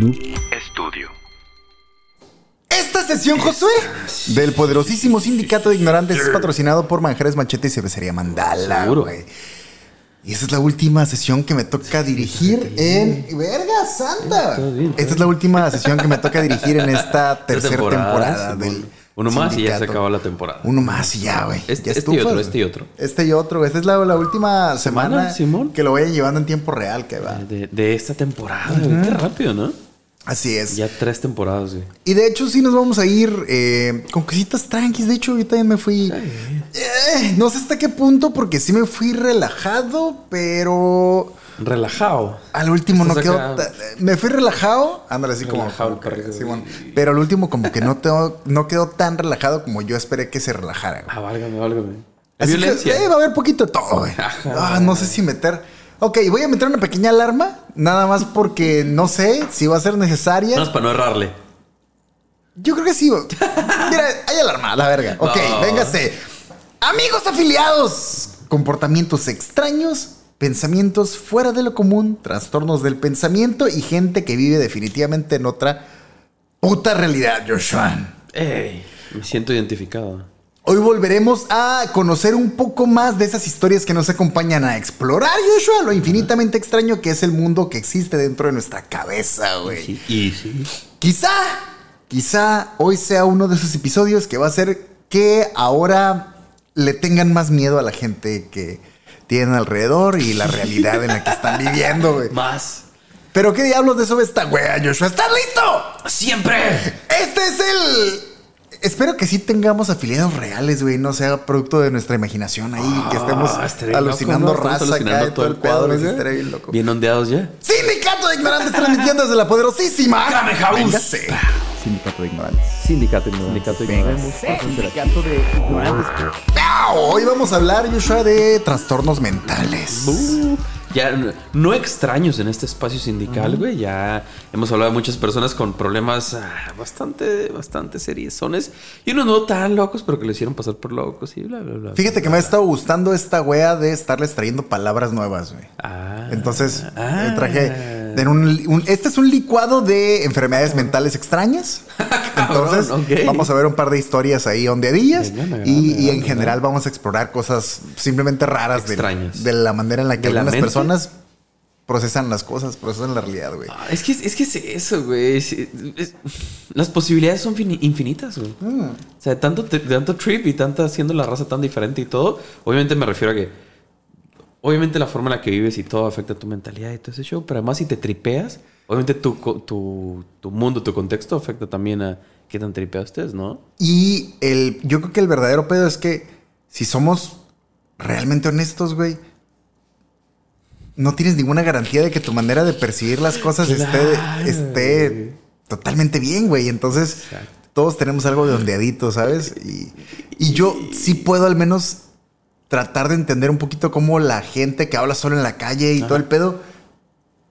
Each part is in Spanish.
Noob Estudio. Esta sesión, Josué, del poderosísimo sindicato de ignorantes es patrocinado por Manjares Machete y Cervecería Mandala, Seguro. güey. Y esa es la última sesión que me toca dirigir en... ¡Verga santa! Todo bien, todo Esta es la última sesión que me toca dirigir en esta tercera temporada, del Uno más y ya se sindicato. acabó la temporada. Uno más y ya, güey. Este- Ya este y otro, güey. este y otro. Este y otro. Esta es la, la última semana, ¿Semana, Simón? que lo vayan llevando en tiempo real, que va. De, de esta temporada, güey. Qué rápido, ¿no? Así es. Ya tres temporadas, güey. Y de hecho sí nos vamos a ir eh, con cositas tranquis. De hecho, yo también me fui... Eh, no sé hasta qué punto porque sí me fui relajado, pero... Relajado. Al último no quedó... acá- Me fui relajado. Ándale así como... Relajado el como que- perrito. Simón. Pero al último como que no, quedó tan relajado como yo esperé que se relajara. güey. Ah, válgame, válgame. Así Violencia. que eh, va a haber poquito de todo, güey. Ajá. Ah, no sé si meter... Ok, voy a meter una pequeña alarma. Nada más porque no sé si va a ser necesaria. Nada más para no errarle. Yo creo que sí. Mira, hay alarma, la verga. Ok, No. véngase. Amigos afiliados. Comportamientos extraños, pensamientos fuera de lo común, trastornos del pensamiento y gente que vive definitivamente en otra puta realidad, Joshua. Ey, me siento identificado. Hoy volveremos a conocer un poco más de esas historias que nos acompañan a explorar, Joshua, lo infinitamente extraño que es el mundo que existe dentro de nuestra cabeza, güey. Sí, y sí. Quizá, quizá hoy sea uno de esos episodios que va a hacer que ahora le tengan más miedo a la gente que tienen alrededor y la realidad en la que están viviendo, güey. Más. Pero qué diablos de eso ve esta wea, Joshua. ¿Estás listo? ¡Siempre! Este es el. Espero que sí tengamos afiliados reales, güey. No sea producto de nuestra imaginación ahí, que estemos Ah, estaría alucinando loco, raza acá alucinando de todo el güey. Sí, estaría bien loco. Bien ondeados ya. Sindicato de Ignorantes transmitiendo desde la poderosísima. Game House. Sindicato de ignorantes. Sindicato, sindicato Sindicato de Ignorantes. ¡Au! Hoy vamos a hablar, Joshua, de trastornos mentales. Uh, ya no extraños en este espacio sindical, güey. Ya hemos hablado de muchas personas con problemas ah, bastante, bastante seriezones. Y unos no tan locos, pero que le hicieron pasar por locos y bla, bla, bla. Fíjate que me ha estado gustando esta wea de estarles trayendo palabras nuevas, güey. Ah, Entonces, ah. eh, traje. en un- un- este es un licuado de enfermedades mentales extrañas. Entonces, Cabrón, vamos a ver un par de historias ahí ondeadillas. Me y, me y agrada, en general vamos a explorar cosas simplemente raras de, la manera en la que ¿De la algunas personas procesan las cosas, procesan la realidad, güey. Ah, Es que es que es eso, güey. Es- es- las posibilidades son fini- infinitas, güey. Mm. O sea, tanto, tanto trip y tanta haciendo la raza tan diferente y todo. Obviamente me refiero a que. Obviamente la forma en la que vives y todo afecta a tu mentalidad y todo ese show. Pero además, si te tripeas, obviamente tu, tu, tu mundo, tu contexto afecta también a qué tan tripeado estés, ¿no? Y el, yo creo que el verdadero pedo es que si somos realmente honestos, güey, no tienes ninguna garantía de que tu manera de percibir las cosas Claro, esté, esté totalmente bien, güey. Entonces, todos tenemos algo de ondeadito, ¿sabes? Y, y yo sí puedo al menos tratar de entender un poquito cómo la gente que habla solo en la calle y todo el pedo,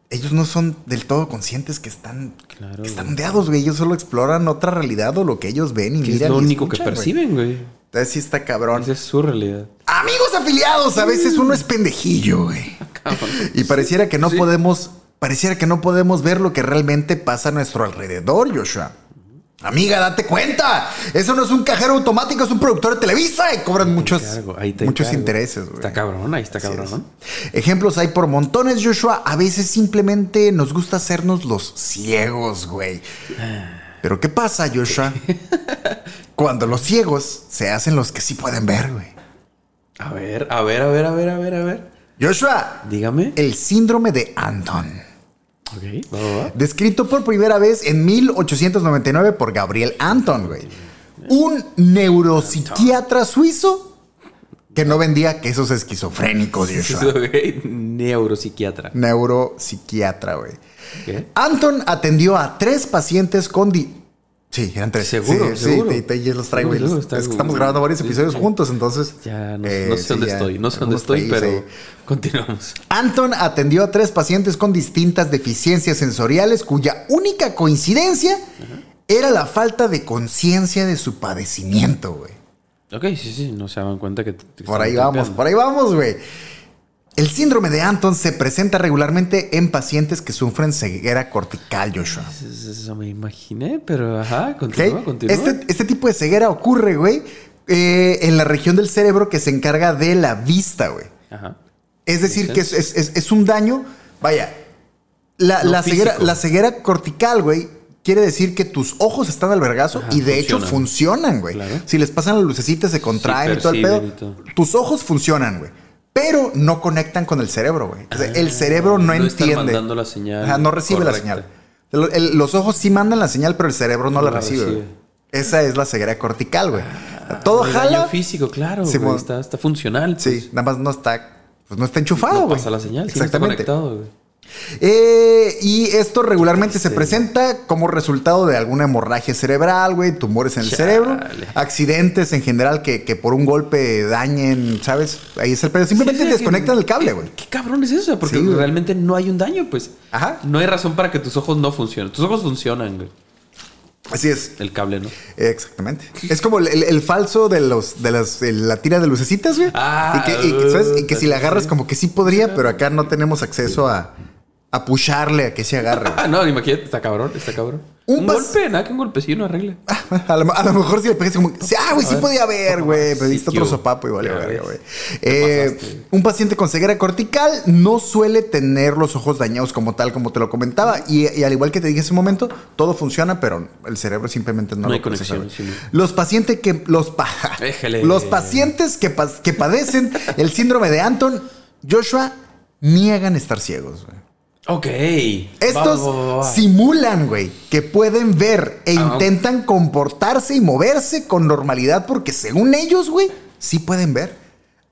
ellos no son del todo conscientes que están, Claro, que están güey. ondeados, güey. Ellos solo exploran otra realidad o lo que ellos ven y Que es miran. lo único que escuchan, perciben, güey. Entonces sí está cabrón. Esa es su realidad. Amigos afiliados, a veces uno es pendejillo, güey. Y pareciera que no Sí. podemos, pareciera que no podemos ver lo que realmente pasa a nuestro alrededor, Joshua. Amiga, date cuenta. Eso no es un cajero automático, es un productor de Televisa y cobran muchos, muchos intereses, güey. Está cabrón, ahí está cabrón. es. Ejemplos hay por montones, Joshua. A veces simplemente nos gusta hacernos los ciegos, güey. Pero ¿qué pasa, Joshua? Cuando los ciegos se hacen los que sí pueden ver, güey. A ver, a ver, a ver, a ver, a ver, a ver. Joshua, Dígame. el síndrome de Anton. Descrito por primera vez en 1899 por Gabriel Anton, güey. Un neuropsiquiatra suizo que no vendía quesos esquizofrénicos, Joshua. Neuropsiquiatra. Neuropsiquiatra, güey. Anton atendió a tres pacientes con... di- Sí, eran tres. Seguro, sí, seguro. Sí, ya los traigo. Seguro, y los- es que estamos grabando varios episodios sí. juntos, entonces... Ya no, eh, no sé sí, dónde ya estoy, no sé dónde estoy, pero ahí. continuamos. Anton atendió a tres pacientes con distintas deficiencias sensoriales cuya única coincidencia era la falta de conciencia de su padecimiento, güey. Ok, sí, sí, no se daban cuenta que... que Por ahí vamos, tripeando. por ahí vamos, güey. El síndrome de Anton se presenta regularmente en pacientes que sufren ceguera cortical, Joshua. Eso, me imaginé, pero ajá, ¿Ok? continúa, continúa. Este, este tipo de ceguera ocurre, güey, eh, en la región del cerebro que se encarga de la vista, güey. Ajá. Es decir, que es, es- es- es un daño, vaya, la, No la ceguera, físico. la ceguera cortical, güey, quiere decir que tus ojos están al vergazo Ajá, y de hecho funcionan. güey. Claro. Si les pasan las lucecitas, se contraen y todo el pedo. todo. Tus ojos funcionan, güey. Pero no conectan con el cerebro, güey. O sea, el cerebro no, Ah, no están entiende. mandando la señal Ajá, no recibe la señal. El- el- los ojos sí mandan la señal, pero el cerebro no, No la la recibe. Esa es la ceguera cortical, güey. Todo El jala. daño físico, claro. Sí, está, está funcional. pues. Sí, nada más no está, pues no está enchufado, No güey. pasa la señal, sí, no está Exactamente. conectado, güey. Eh, y esto regularmente se presenta como resultado de alguna hemorragia cerebral, güey, tumores en el Chale. cerebro, accidentes en general que, que por un golpe dañen, ¿sabes? Ahí es el pedo. Simplemente Sí, desconectan que- el cable, ¿qué- güey. ¿Qué cabrón es eso? Porque Sí, realmente no hay un daño, pues. Ajá. No hay razón para que tus ojos no funcionen. Tus ojos funcionan, güey. Así es. El cable, ¿no? Exactamente. Es como el, el- el falso de los de las de la tira de lucecitas, güey. Ah, y que, y que, ¿sabes? Y que si la agarras como que sí podría, pero acá no tenemos acceso a, a pusharle a que se agarre. Ah, no, imagínate, está cabrón, está cabrón. Un golpe, nada que un golpecillo no arregle. A lo, a lo mejor si le pegas como, ah, güey, sí podía haber, güey, pero diste ¿qué otro sopapo y vale, verga, güey. Eh, un paciente con ceguera cortical no suele tener los ojos dañados como tal, como te lo comentaba. Y, y al igual que te dije hace un momento, todo funciona, pero el cerebro simplemente no, No lo hay conexión, sí, Los pacientes que los, pa- los pacientes que, pa- que padecen el síndrome de Anton, Joshua, niegan estar ciegos, güey. Ok. Estos Va, va, va, va. simulan, güey, que pueden ver e Ah, intentan comportarse y moverse con normalidad porque según ellos, güey, sí pueden ver.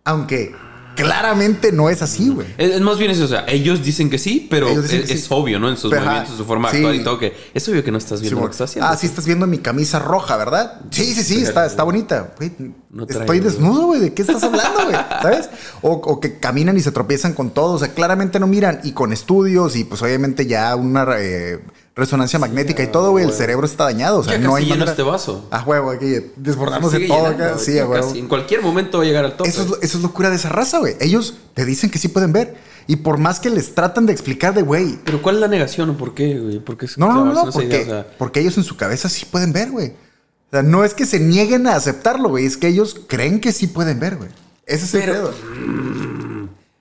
Aunque claramente no es así, güey. Es, es más bien eso, o sea, ellos dicen que sí, pero dicen es, sí. obvio, ¿no? En sus Pero, ajá, movimientos, su forma sí. actuar y todo, que es obvio que no estás viendo lo que estás haciendo. Ah, sí estás viendo mi camisa roja, ¿verdad? Sí, sí, sí, está, está bonita. Güey, No traigo, estoy desnudo, güey. ¿De qué estás hablando, güey? ¿Sabes? O, o que caminan y se tropiezan con todo. O sea, claramente no miran. Y con estudios y pues obviamente ya una eh, resonancia magnética y todo, güey, el cerebro está dañado. O sea, Ya no casi hay manera- este vaso. Ah, huevo, aquí desbordándose Sigue todo llenando, acá. güey, Sí, a huevo. En cualquier momento va a llegar al tope. Eso es, lo- eso es locura de esa raza, güey. Ellos te dicen que sí pueden ver. Y por más que les tratan de explicar de, güey, Pero ¿cuál es la negación o por qué, güey? ¿Por qué es no, no, no, no, porque, idea? O sea, porque ellos en su cabeza sí pueden ver, güey. O sea, no es que se nieguen a aceptarlo, güey. Es que ellos creen que sí pueden ver, güey. Ese es Pero- el pedo.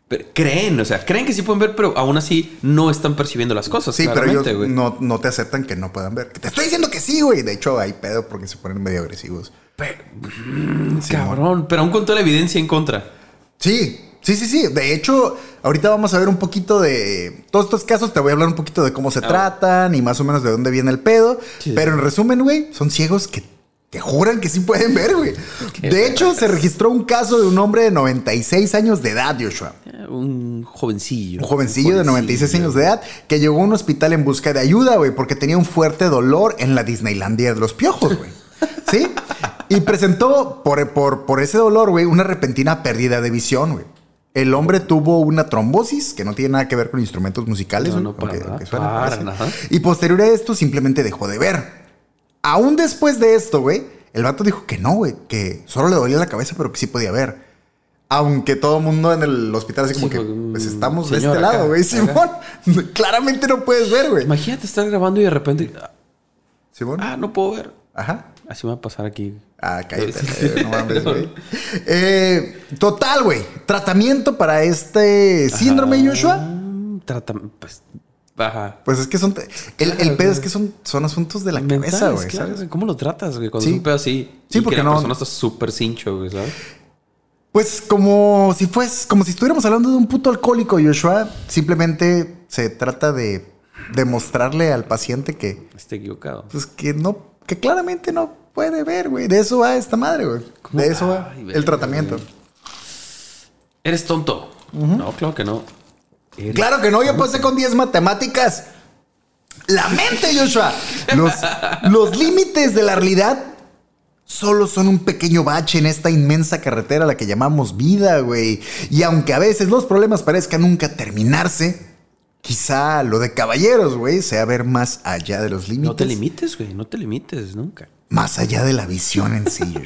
Pero creen, o sea, creen que sí pueden ver, pero aún así no están percibiendo las cosas. Sí, pero ellos no, no te aceptan que no puedan ver. Que te estoy diciendo que sí, güey. De hecho, hay pedo porque se ponen medio agresivos. Pero- mm, cabrón, pero aún con toda la evidencia en contra. Sí, sí, sí, sí. De hecho, ahorita vamos a ver un poquito de todos estos casos. Te voy a hablar un poquito de cómo se Ah. tratan y más o menos de dónde viene el pedo. Sí. Pero en resumen, güey, son ciegos que, que juran que sí pueden ver, güey. De hecho, se registró un caso de un hombre de 96 años de edad, Joshua. Eh, Un jovencillo. Un jovencillo de 96 años de edad que llegó a un hospital en busca de ayuda, güey, porque tenía un fuerte dolor en la Disneylandia de los piojos, güey. ¿Sí? Y presentó por, por, por ese dolor, güey, una repentina pérdida de visión, güey. El hombre tuvo una trombosis que no tiene nada que ver con instrumentos musicales, No, no, para aunque- nada, aunque para nada. Y posterior a esto, simplemente dejó de ver. Aún después de esto, güey, el vato dijo que no, güey, que solo le dolía la cabeza, pero que sí podía ver. Aunque todo el mundo en el hospital así como Sí, que, pues, pues mm, estamos de este lado, güey. Simón. Claramente no puedes ver, güey. Imagínate estar grabando y de repente. Simón. Ah, no puedo ver. Ajá. Así me va a pasar aquí. Ah, cállate, eh, no mames, güey. Eh, total, güey. Tratamiento para este síndrome, Ajá. Joshua. Trata, pues. Ajá. Pues es que son. El, el pedo es que son, son asuntos de la Mentales, cabeza, güey. claro, ¿sabes? güey. ¿Cómo lo tratas, güey? Cuando Sí. es un pedo así. Sí, y porque que la no- persona está súper cincho, güey, ¿sabes? Pues como si fues, como si estuviéramos hablando de un puto alcohólico, Joshua. Simplemente se trata de demostrarle al paciente que, Está equivocado. pues que no, que claramente no puede ver, güey. De eso va esta madre, güey. De eso va Ay, el tratamiento. Eres tonto. No, claro que no. Claro que no, yo pasé con 10 matemáticas. La mente, Joshua. Los, los límites de la realidad solo son un pequeño bache en esta inmensa carretera a la que llamamos vida, güey. Y aunque a veces los problemas parezcan nunca terminarse, quizá lo de caballeros, güey, sea ver más allá de los límites. No te limites, güey. No te limites nunca. Más allá de la visión en sí.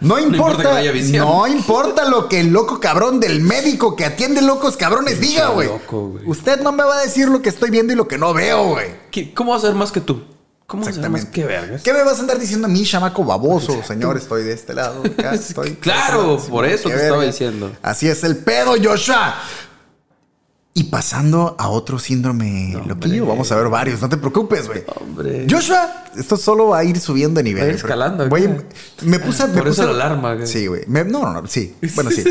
No importa, no visión. no importa lo que el loco cabrón del médico que atiende locos cabrones diga, güey. Usted no me va a decir lo que estoy viendo y lo que no veo, güey. ¿Qué- ¿Cómo vas a ser más que tú? ¿Cómo vas a ser más Exactamente. que vergas? ¿Qué me vas a andar diciendo a mí, chamaco baboso? Señor, estoy de este lado. Acá estoy. Claro, por eso Qué te estaba diciendo. Así es el pedo, Joshua. Y pasando a otro síndrome loquillo, vamos a ver varios. No te preocupes, güey. Hombre. Joshua, esto solo va a ir subiendo de nivel. Va a ir escalando, ¿qué? me puse, me Por eso puse- la alarma, güey. Sí, güey. Me- No, no, no, sí. Bueno, sí.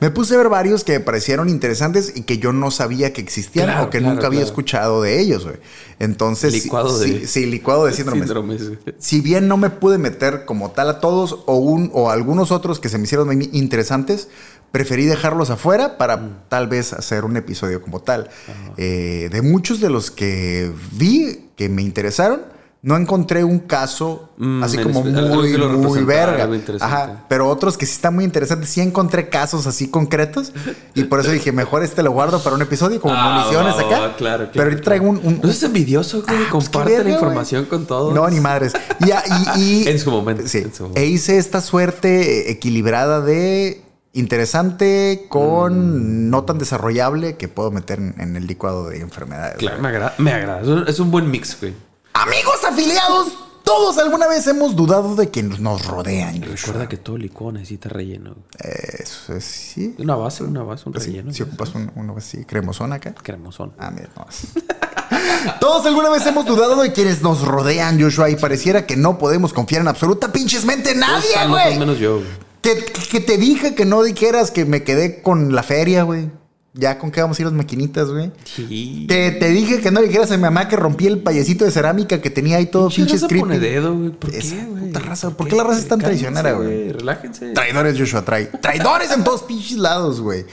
Me puse a ver varios que me parecieron interesantes y que yo no sabía que existían Claro, o que claro, nunca había escuchado de ellos, güey. Entonces, Licuado sí, de- sí, licuado de síndromes. Síndromes, güey. Si bien no me pude meter como tal a todos o un o algunos otros que se me hicieron interesantes, preferí dejarlos afuera para Mm. tal vez hacer un episodio como tal. Eh, de muchos de los que vi que me interesaron, no encontré un caso Mm, así como muy, que muy verga. Ajá, pero otros que sí están muy interesantes, sí encontré casos así concretos y por eso dije, mejor este lo guardo para un episodio como Ah, municiones va, acá. va, claro, pero claro, ahorita traigo un... un- No seas envidioso, güey. Ah, pues, Comparte verga, la información con todos. No, ni madres. Y, y- y- En su momento, Sí. en su momento. E hice esta suerte equilibrada de interesante con Mm. no tan desarrollable que puedo meter en, en el licuado de enfermedades. Claro, me agrada. Me agrada. Es un- buen mix, güey. Amigos afiliados, todos alguna vez hemos dudado de que nos rodean. Recuerda que todo licuado necesita relleno. Eso es, sí. Una base, una base, un Sí, relleno. si ocupas un- uno así, cremosón acá. Cremosón. Ah, mira, no. Todos alguna vez hemos dudado de quienes nos rodean, Joshua, y pareciera que no podemos confiar en absoluta pinches mente Todos nadie, güey. menos yo, güey. Que, que te dije que no dijeras que me quedé con la feria, güey. Ya con qué vamos a ir las maquinitas, güey. Sí. Que te dije que no dijeras a mi mamá que rompí el payecito de cerámica que tenía ahí todo Pinche pone dedo, güey. ¿Por qué, güey? puta raza, ¿por qué la raza es tan traicionera, güey? Relájense. Traidores, Joshua, trai- traidores en todos pinches lados, güey.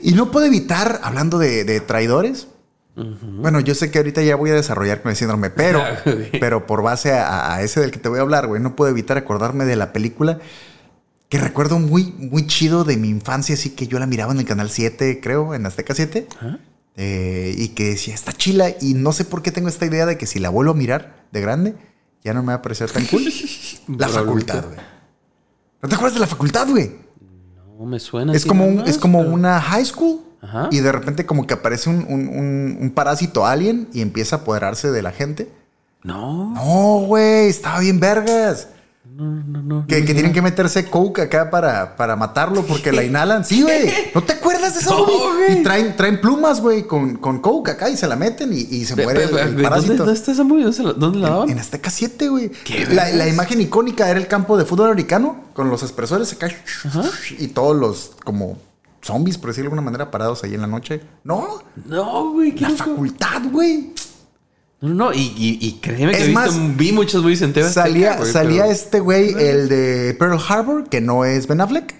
Y no puedo evitar, hablando de, de traidores. Bueno, yo sé que ahorita ya voy a desarrollar con el síndrome, pero, pero por base a, a ese del que te voy a hablar, güey, no puedo evitar acordarme de la película que recuerdo muy, muy chido de mi infancia, así que yo la miraba en el canal 7, creo, en Azteca 7. Ajá. eh, y que decía, está chila. Y no sé por qué tengo esta idea de que si la vuelvo a mirar de grande, ya no me va a parecer tan cool. la facultad, güey. ¿No te acuerdas de la facultad, güey? No me suena. Es como, un, más, es como pero- una high school. Ajá. Y de repente como que aparece un, un- un- un parásito alien y empieza a apoderarse de la gente. No, No, güey, estaba bien vergas. No, no, no. Que, que tienen que meterse coke acá para, para matarlo porque la inhalan. Sí, güey. ¿No te acuerdas de eso, No, güey? Y traen, traen plumas, güey, con, con coke acá y se la meten y, y se muere el, pe- el ¿Dónde, parásito. ¿Dónde está esa movie? ¿Dónde, la- daban? En Azteca 7, güey. ¿Qué La, la imagen icónica era el campo de fútbol americano con los expresores acá y todos los como zombies, por decirlo de alguna manera, parados ahí en la noche. No, No, güey. la facultad, güey. No. Y, y, y créeme que Es he visto, más, vi muchos movies en TV Azteca, Salía, salía pero- este güey, el de Pearl Harbor, que no es Ben Affleck.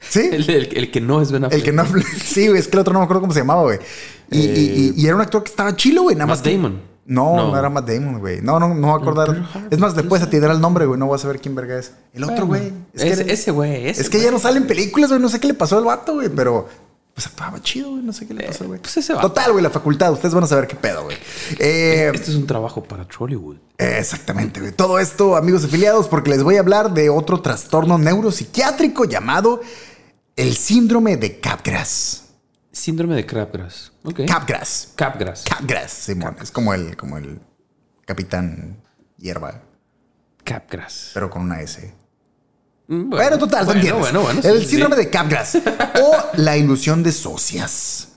¿Sí? El, el- el que no es Ben Affleck. El que no. Sí, güey, es que el otro no me acuerdo cómo se llamaba, güey. Y, y- y- y era un actor que estaba chilo, güey. Nada más. Matt que- Damon. No, no, No. era Matt Damon, güey. No, no, no me voy a acordar. Es más, después ¿quién a ti el nombre, güey. No voy a saber quién verga es. El otro, Bueno, güey. Es, que, ese- güey. ese es que ya no salen películas, güey. No sé qué le pasó al vato, güey. Pero pues actuaba chido, güey. No sé qué le pasó, güey. pues ese vato. Total, güey, la facultad. Ustedes van a saber qué pedo, güey. Eh, Este es un trabajo para Trollywood. Exactamente, güey. Todo esto, amigos afiliados, porque les voy a hablar de otro trastorno neuropsiquiátrico llamado el síndrome de Capgras. Síndrome de Capgras. Ok. Capgras. Capgras. Capgras, Simón. Es como el, como el capitán hierba, Capgras. pero con una S. Mm, Bueno, total, ¿tú bueno, entiendes? bueno, bueno. El sí, síndrome sí. de Capgras o la ilusión de socias.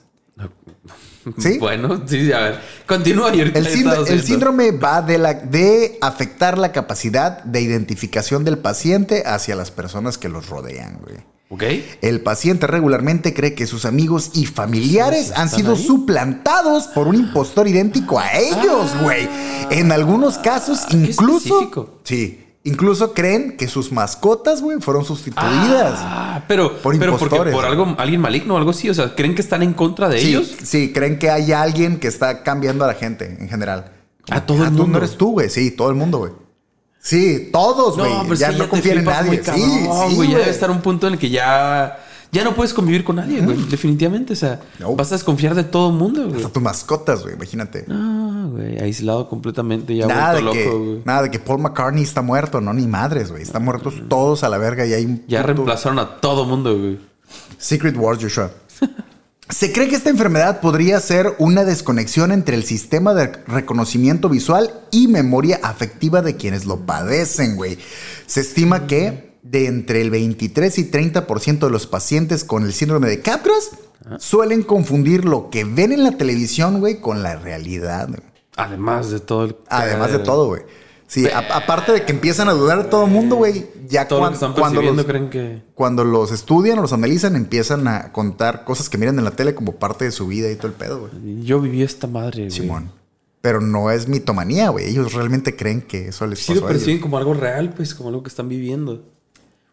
¿Sí? Bueno, sí, a ver. Continúa y El, he sínd- estado el síndrome va de, la, de afectar la capacidad de identificación del paciente hacia las personas que los rodean, güey. Ok. El paciente regularmente cree que sus amigos y familiares ¿Están han sido ahí? suplantados por un impostor idéntico a ellos, güey. En algunos casos, Ah, incluso. específico. Sí. Incluso creen que sus mascotas, güey, fueron sustituidas. Ah, pero, Por pero porque por algo, alguien maligno o algo así. O sea, ¿creen que están en contra de sí, ellos? sí, creen que hay alguien que está cambiando a la gente en general. A todo el tú mundo. no eres tú, güey. Sí, todo el mundo, güey. Sí, todos, güey. pero es ya no confían en nadie. Sí, sí, güey. Ya debe estar un punto en el que ya, ya no puedes convivir con nadie, güey. Definitivamente. O sea, No. vas a desconfiar de todo el mundo, güey. Hasta tus mascotas, güey. Imagínate. Ah, güey. Aislado completamente, ya Nada de, que, nada de que Paul McCartney está muerto, no, ni madres, güey. Están muertos todos a la verga y hay un Ya puto- reemplazaron a todo mundo, güey. Secret Wars, Joshua. Se cree que esta enfermedad podría ser una desconexión entre el sistema de reconocimiento visual y memoria afectiva de quienes lo padecen, güey. Se estima que de entre el 23 y 30% de los pacientes con el síndrome de Capgras suelen confundir lo que ven en la televisión, güey, con la realidad. Además de todo el... Además de todo, güey. Sí, aparte de que empiezan a dudar de todo el mundo, güey, ya Todo lo que están cuando los- creen que... cuando los estudian o los analizan, empiezan a contar cosas que miran en la tele como parte de su vida y todo el pedo, güey. Yo viví esta madre, güey. Simón. Pero no es mitomanía, güey. Ellos realmente creen que eso les Sí pasó lo a ellos. perciben como algo real, pues, como algo que están viviendo.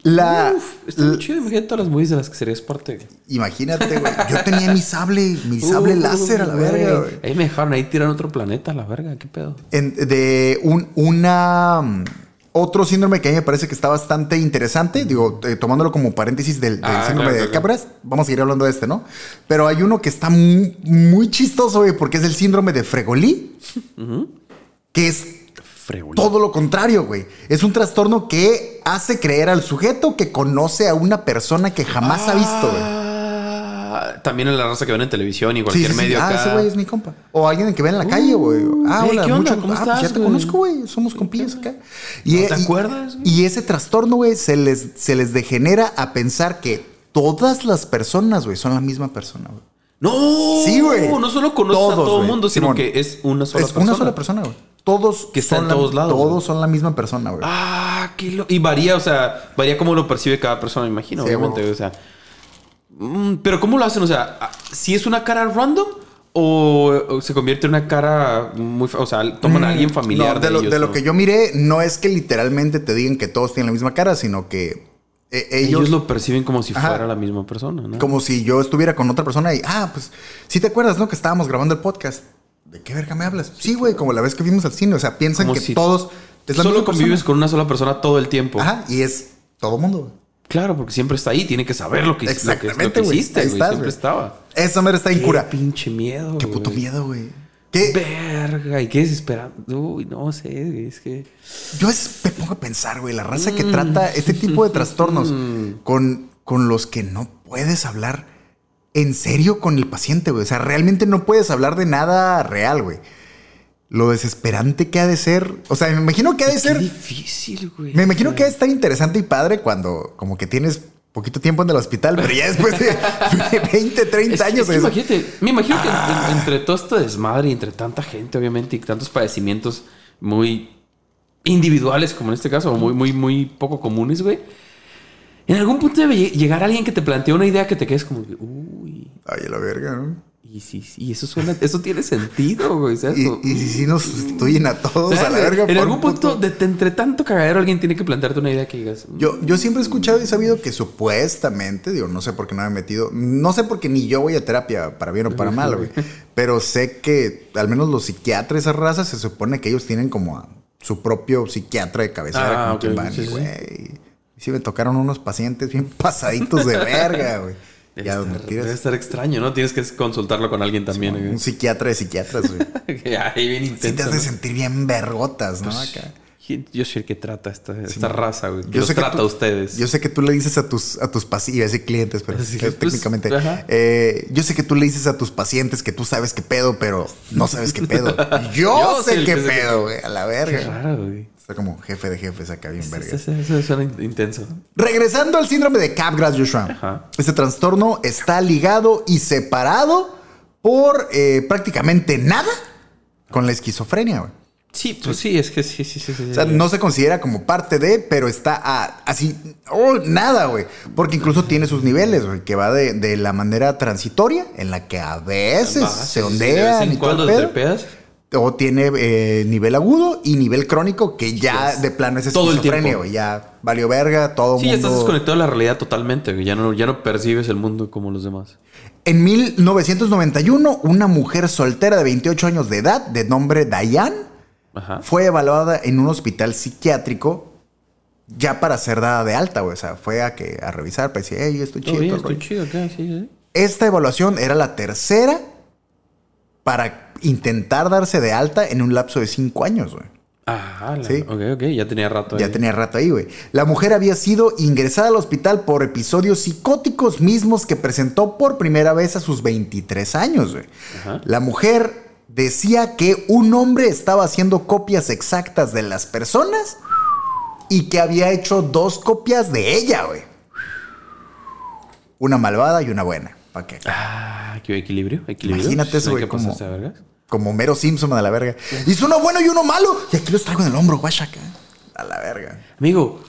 La, Uf, está muy chido. Imagínate todas las movies de las que serías parte. güey. imagínate, güey. Yo tenía mi sable, mi sable Uh, láser a la güey. verga, güey. Ahí me dejaron ahí tirar otro planeta a la verga. ¿Qué pedo? En- de un, una mm, otro síndrome que a mí me parece que está bastante interesante, digo, eh, tomándolo como paréntesis del, del Ah, síndrome claro, de claro. Vamos a seguir hablando de este, ¿no? Pero hay uno que está muy, muy chistoso, güey, porque es el síndrome de Fregolí, que es Todo lo contrario, güey. Es un trastorno que hace creer al sujeto que conoce a una persona que jamás ha visto, güey. Ah, También en la raza que ven en televisión y cualquier sí, sí. medio Ah, acá. ese güey es mi compa. O alguien que ve en la calle, güey. Ah, hola, ¿qué onda? mucho- ¿Cómo ah, pues estás, ya te conozco, güey. Somos compillas acá. Y, ¿No te y- acuerdas? Y ese trastorno, güey, se les, se les degenera a pensar que todas las personas, güey, son la misma persona, güey. No, Sí, güey. No solo conoces a todo el mundo, sino Simón. que es una sola Es persona. una sola persona, güey. Todos Que está son en la- todos lados, Todos güey. son la misma persona, güey. Ah, qué lo... Y varía, o sea, varía cómo lo percibe cada persona, me imagino, Sí, obviamente. güey. O sea, Mm, pero ¿cómo lo hacen? O sea, ¿si es una cara random o, se convierte en una cara muy... O sea, toman a alguien familiar Mm, No, de, de, lo, ellos, de que yo miré, no es que literalmente te digan que todos tienen la misma cara, sino que eh, Ellos, ellos, lo perciben como si Ajá. fuera la misma persona, ¿no? como si yo estuviera con otra persona y, ah, pues, si te acuerdas, ¿no? Que estábamos grabando el podcast. ¿De qué verga me hablas? Sí, güey, como la vez que vimos al cine. O sea, piensan Como que si todos... es la Solo convives persona. con una sola persona todo el tiempo. Ajá, y es todo mundo. Claro, porque siempre está ahí, tiene que saber lo que, lo que- lo que, Exactamente, güey. hiciste, Siempre estaba. Esa madre está en Qué pinche miedo, Qué puto miedo, güey. ¿Qué? Verga, y qué desesperante. Uy, no sé, es que... Yo es- me pongo a pensar, güey, la raza que trata este tipo de trastornos con, con los que no puedes hablar en serio con el paciente, güey. O sea, realmente no puedes hablar de nada real, güey. Lo desesperante que ha de ser. O sea, me imagino que ha de ser. difícil, güey. Me imagino que ha de estar interesante y padre cuando como que tienes poquito tiempo en el hospital, pero ya después de 20, 30 Es que- años. es que imagínate, me imagino que en- entre todo este desmadre y entre tanta gente, obviamente, y tantos padecimientos muy individuales, como en este caso, o muy, muy, muy poco comunes, güey. En algún punto debe lle- llegar alguien que te plantea una idea que te quedes como, uy, Ay, a la verga, ¿no? y sí, sí, eso suena, eso tiene sentido, güey. ¿sabes? Y, Como, y si sí nos sustituyen a todos ¿sabes? a la verga. En algún un punto, de, de entre tanto cagadero, alguien tiene que plantearte una idea que digas, "Mm, Yo, yo siempre he escuchado y sabido que supuestamente, digo, no sé por qué no me he metido, no sé por qué ni yo voy a terapia, para bien o para mal, güey. Pero sé que al menos los psiquiatras, esa raza, se supone que ellos tienen como a su propio psiquiatra de cabecera Ah, con ok, quien van. sí, y, sí. güey, sí me tocaron unos pacientes bien pasaditos de verga, güey. Debe Ya estar, donde debe tiras estar extraño, ¿no? Tienes que consultarlo con alguien también. un psiquiatra de psiquiatras, güey. Ay, bien Sí intenso. te has de ¿no? sentir bien vergotas, ¿no? Acá. Yo soy el que trata esta, esta raza, güey. Que Yo los sé que trata tú- a ustedes. Yo sé que tú le dices a tus, a tus pacientes, clientes, pero Sí, eh, pues, técnicamente. Eh, yo sé que tú le dices a tus pacientes que tú sabes qué pedo, pero no sabes qué pedo. Yo, sé qué que qué- pedo, güey. A la Qué verga. raro, güey. Está como jefe de jefes acá, bien verga. Eso, suena in- intenso. Regresando al síndrome de Capgras, Joshua. Ajá. Este trastorno está ligado y separado por eh, prácticamente nada con la esquizofrenia, güey. Sí, pues sí, es que sí, sí, sí. sí O sea, no se considera como parte de, pero está a- así, oh, nada, güey. Porque incluso tiene sus niveles, güey, que va de, de la manera transitoria, en la que a veces Va, se sí, sí, ondean De vez y en todo el pedo. O tiene eh, nivel agudo y nivel crónico, que ya Yes. de plano es Todo el esquizofrenia, tiempo. güey. Ya valió verga, todo Sí, ya estás mundo. desconectado de la realidad totalmente, güey. Ya no, ya no percibes el mundo como los demás. En 1991, una mujer soltera de 28 años de edad, de nombre Diane, Ajá. fue evaluada en un hospital psiquiátrico ya para ser dada de alta, güey. O sea, fue a que a revisar, pues hey, estoy chido. estoy rollo". chido acá, sí, sí. Esta evaluación era la tercera para intentar darse de alta en un lapso de cinco años, güey. Ah, la- Sí. ok, ok. Ya tenía rato Ya ahí. tenía rato ahí, güey. La mujer había sido ingresada al hospital por episodios psicóticos mismos que presentó por primera vez a sus 23 años, güey. Ajá. La mujer decía que un hombre estaba haciendo copias exactas de las personas y que había hecho dos copias de ella, güey. Una malvada y una buena. ¿Para qué? Ah, qué equilibrio. equilibrio. Imagínate eso, güey, como-. Como Mero Simpson a la verga. Hizo uno bueno y uno malo. Y aquí los traigo en el hombro, guachaca. A la verga. Amigo,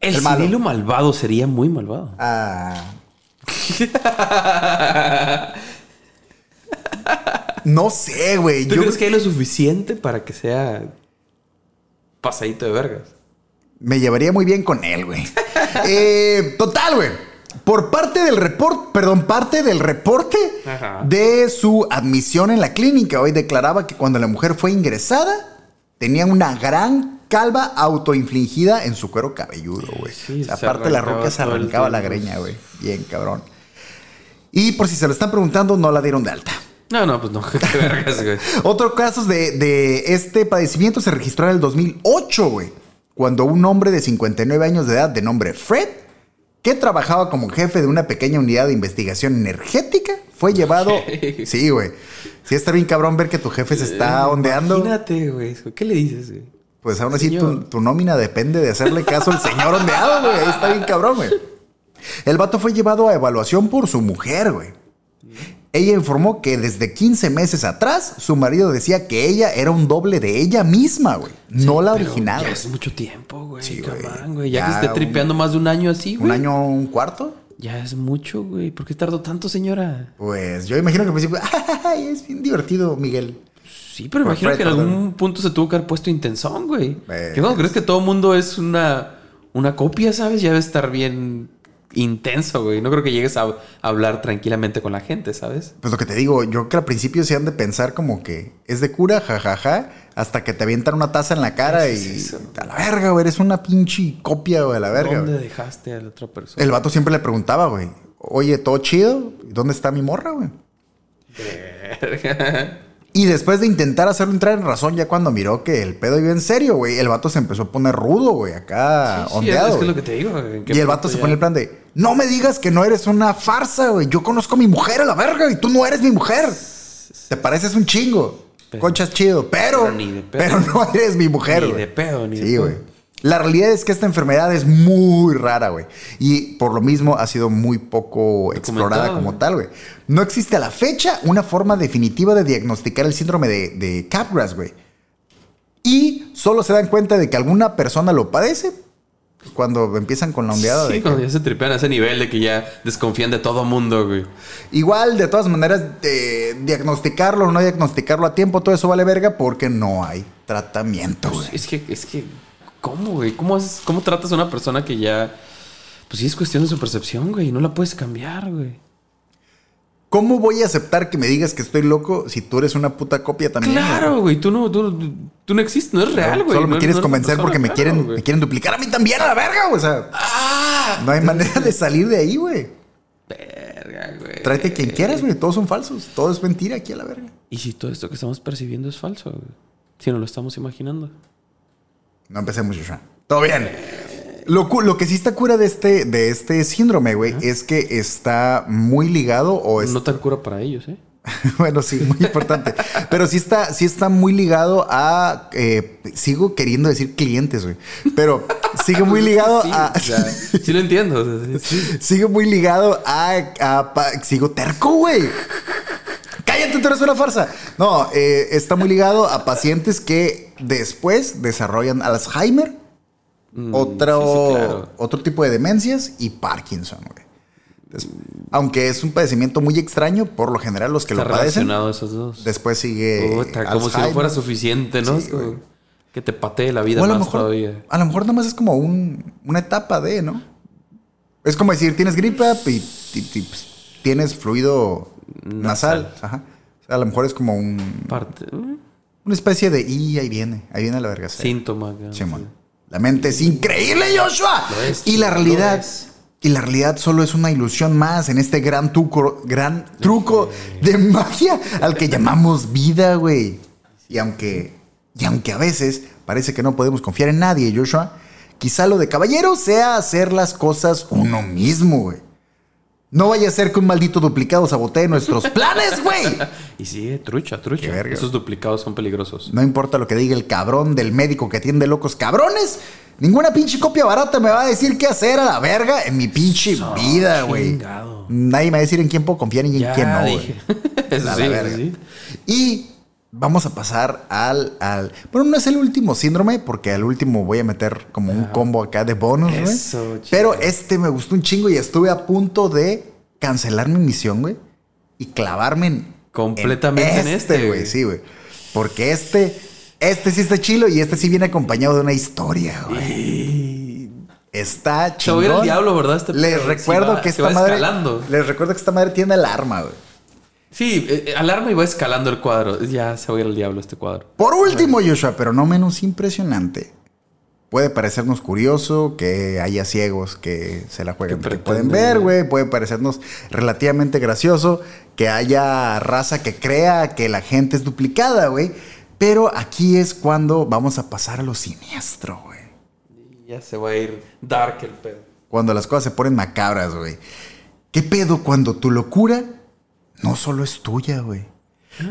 el, El. Cirilo malvado sería muy malvado. Ah. No sé, güey. ¿Tú Yo crees que hay lo suficiente para que sea pasadito de vergas? me llevaría muy bien con él, güey. Eh, total, güey. Por parte del reporte, perdón, parte del reporte Ajá. de su admisión en la clínica, hoy declaraba que cuando la mujer fue ingresada, tenía una gran calva autoinfligida en su cuero cabelludo, güey. Sí, O sea, aparte la roca se arrancaba la greña, güey. Bien, cabrón. Y por si se lo están preguntando, no la dieron de alta. No, no, pues no, qué vergas, güey. Otro caso de, de este padecimiento se registró en el 2008, güey. Cuando un hombre de 59 años de edad de nombre Fred, que trabajaba como jefe de una pequeña unidad de investigación energética, fue llevado... Sí, güey. Sí está bien cabrón ver que tu jefe se está Eh, ondeando. Imagínate, güey. ¿Qué le dices, güey? Pues aún así tu, tu nómina depende de hacerle caso al señor ondeado, güey. Ahí está bien cabrón, güey. El vato fue llevado a evaluación por su mujer, güey. Ella informó que desde 15 meses atrás su marido decía que ella era un doble de ella misma, güey. no la original. Ya es mucho tiempo, güey. Sí, güey. Ya, Ya que esté un- tripeando más de un año así, güey. ¿Un año, un cuarto? Ya es mucho, güey. ¿Por qué tardó tanto, señora? Pues yo imagino que al principio, ¡ay, es bien divertido, Miguel! Sí, pero Por imagino Fred, que en algún punto se tuvo que haber puesto intensón, güey. ¿Qué cuando crees que todo mundo es una, una copia, sabes? Ya debe estar bien intenso, güey. No creo que llegues a, a hablar tranquilamente con la gente, ¿sabes? Pues lo que te digo, yo creo que al principio se han de pensar como que es de cura, jajaja, hasta que te avientan una taza en la cara ¿Qué y eso? a la verga, güey, eres una pinche copia, güey, a la verga. ¿Dónde güey. dejaste a la otra persona? El vato siempre le preguntaba, güey, oye, ¿todo chido? ¿Y ¿Dónde está mi morra, güey? Y después de intentar hacerlo entrar en razón, ya cuando miró que el pedo iba en serio, güey, el vato se empezó a poner rudo, güey, acá Sí, sí, ondeado. es que es güey. lo que te digo. ¿en qué Y el vato se ya? pone el plan de, no me digas que no eres una farsa, güey. Yo conozco a mi mujer a la verga y tú no eres mi mujer. Te pareces un chingo. Pero- Conchas chido, pero, pero ni de pedo. pero no eres mi mujer, Ni de pedo, ni de Sí, pedo. güey. La realidad es que esta enfermedad es muy rara, güey. Y por lo mismo ha sido muy poco explorada como tal, güey. No existe a la fecha una forma definitiva de diagnosticar el síndrome de, de Capgras, güey. Y solo se dan cuenta de que alguna persona lo padece cuando empiezan con la ondeada Sí, de que- cuando ya se tripean a ese nivel de que ya desconfían de todo mundo, güey. Igual, de todas maneras, eh, diagnosticarlo o no diagnosticarlo a tiempo, todo eso vale verga porque no hay tratamiento, güey. Es que, es que, ¿cómo, güey? ¿Cómo, haces- ¿Cómo tratas a una persona que ya... Pues sí, es cuestión de su percepción, güey. No la puedes cambiar, güey. ¿Cómo voy a aceptar que me digas que estoy loco si tú eres una puta copia también? Claro, güey. Tú no, tú, tú no existes. No es real, güey. Solo me No- quieres no convencer porque me quieren, me quieren duplicar a mí también a la verga, güey. O sea, ¡Ah! no hay manera de salir de ahí, güey. Verga, güey. Tráete quien quieras, güey. Todos son falsos. Todo es mentira aquí a la verga. ¿Y si todo esto que estamos percibiendo es falso, güey? Si no lo estamos imaginando. No empecemos, Joshua. Todo bien. Lo, lo que sí está cura de este, de este síndrome, güey, es que está muy ligado o es, No tan cura para ellos, ¿eh? bueno, sí, muy importante. Pero sí está, sí está muy ligado a. eh, sigo queriendo decir clientes, güey. Pero sigue muy ligado Sí, a. o sea, sí lo entiendo. o sea, sí, sí. sigue muy ligado a. a pa- sigo terco, güey. Cállate, tú eres una farsa. No, eh, está muy ligado a pacientes que después desarrollan Alzheimer, Mm, otro, sí, sí, claro. otro tipo de demencias y Parkinson, güey. Aunque es un padecimiento muy extraño, por lo general los que Está lo padecen, esos dos. después sigue. Como si no fuera suficiente, ¿no? Sí, que te patee la vida O a lo más mejor, todavía. a lo mejor nada más es como un- una etapa de, ¿no? Es como decir, tienes gripa y, y- y, pues, tienes fluido nasal. Nasal. Ajá. O sea, a lo mejor es como un, Parte. ¿eh? una especie de y ahí viene, ahí viene la verga. Síntoma. sí. La mente es increíble, Joshua. Es, y la realidad. Y la realidad solo es una ilusión más en este gran, truco, gran truco de magia al que llamamos vida, güey. Y aunque, y aunque a veces parece que no podemos confiar en nadie, Joshua, quizá lo de caballero sea hacer las cosas uno mismo, güey. No vaya a ser que un maldito duplicado sabotee nuestros planes, güey. Y sí, trucha, trucha. Verga. Esos duplicados son peligrosos. No importa lo que diga el cabrón del médico que atiende locos cabrones. Ninguna pinche copia barata me va a decir qué hacer a la verga en mi pinche vida, güey. Nadie me va a decir en quién puedo confiar y en Ya quién no, güey. Eso A sí, la verga. sí. Y vamos a pasar al, al. Bueno, no es el último síndrome, porque al último voy a meter como un combo acá de bonus, güey. Eso, chido. Pero este me gustó un chingo y estuve a punto de cancelar mi misión, güey. Y clavarme en. Completamente en este, güey. güey. Sí, güey. Porque este. Este sí está chilo y este sí viene acompañado de una historia, güey. Está Se va a ir al diablo, ¿verdad? Este les recuerdo va- que se esta madre. escalando. Les recuerdo que esta madre tiene alarma, güey. Sí, eh, eh, alarma y va escalando el cuadro. Ya se va a ir al diablo este cuadro. Por último, Joshua, pero no menos impresionante. Puede parecernos curioso que haya ciegos que se la jueguen. Que Que pueden ver, güey. Puede parecernos relativamente gracioso que haya raza que crea que la gente es duplicada, güey. Pero aquí es cuando vamos a pasar a lo siniestro, güey. Ya se va a ir dark el pedo. Cuando las cosas se ponen macabras, güey. ¿Qué pedo cuando tu locura no solo es tuya, güey?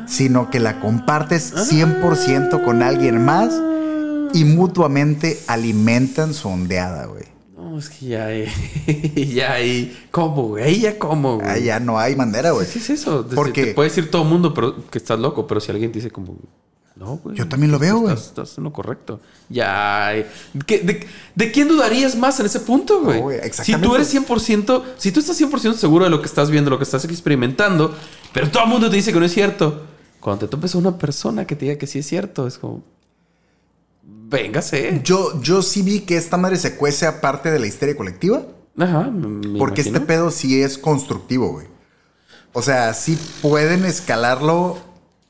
Sino que la compartes 100% con alguien más y mutuamente alimentan su ondeada, güey. No, es que ya hay. ya hay. ¿Cómo, güey? Ya cómo, güey. Ah, ya no hay manera, güey. ¿Qué es eso? Porque- Te puede decir todo el mundo pero, que estás loco, pero si alguien te dice como. No, güey. Yo también lo veo, güey. Estás, estás en lo correcto. Ya. hay- ¿Qué- de, de quién dudarías más en ese punto, güey? No, si tú eres 100%, si tú estás 100% seguro de lo que estás viendo, lo que estás experimentando, pero todo el mundo te dice que no es cierto, cuando te topes a una persona que te diga que sí es cierto, es como. Véngase. Yo, yo sí vi que esta madre se cuece aparte de la histeria colectiva. Ajá. me Porque imagino. este pedo sí es constructivo, güey. O sea, sí pueden escalarlo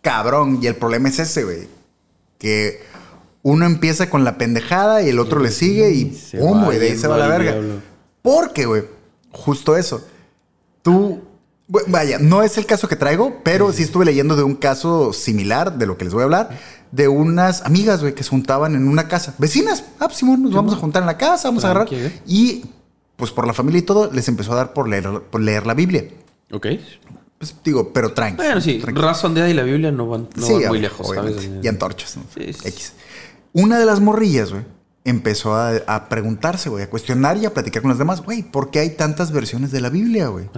cabrón. Y el problema es ese, güey. Que uno empieza con la pendejada y el otro le sigue y pum, güey, de ahí se va la verga. diablo. Porque, güey, justo eso. Tú, vaya, no es el caso que traigo, pero sí estuve leyendo de un caso similar de lo que les voy a hablar. De unas amigas, güey, que se juntaban en una casa. Vecinas. Ah, pues Simón, nos vamos a juntar en la casa, vamos a agarrar. Y, pues por la familia y todo, les empezó a dar por leer, por leer la Biblia. Ok. Pues digo, pero tranqui. Bueno, sí, tranqui. razón de y la Biblia no van, no Sí, van muy lejos, obviamente. ¿sabes? Y antorchas, ¿no? Sí, sí. X. Una de las morrillas, güey, empezó a, a preguntarse, güey, a cuestionar y a platicar con los demás, güey, ¿por qué hay tantas versiones de la Biblia, güey?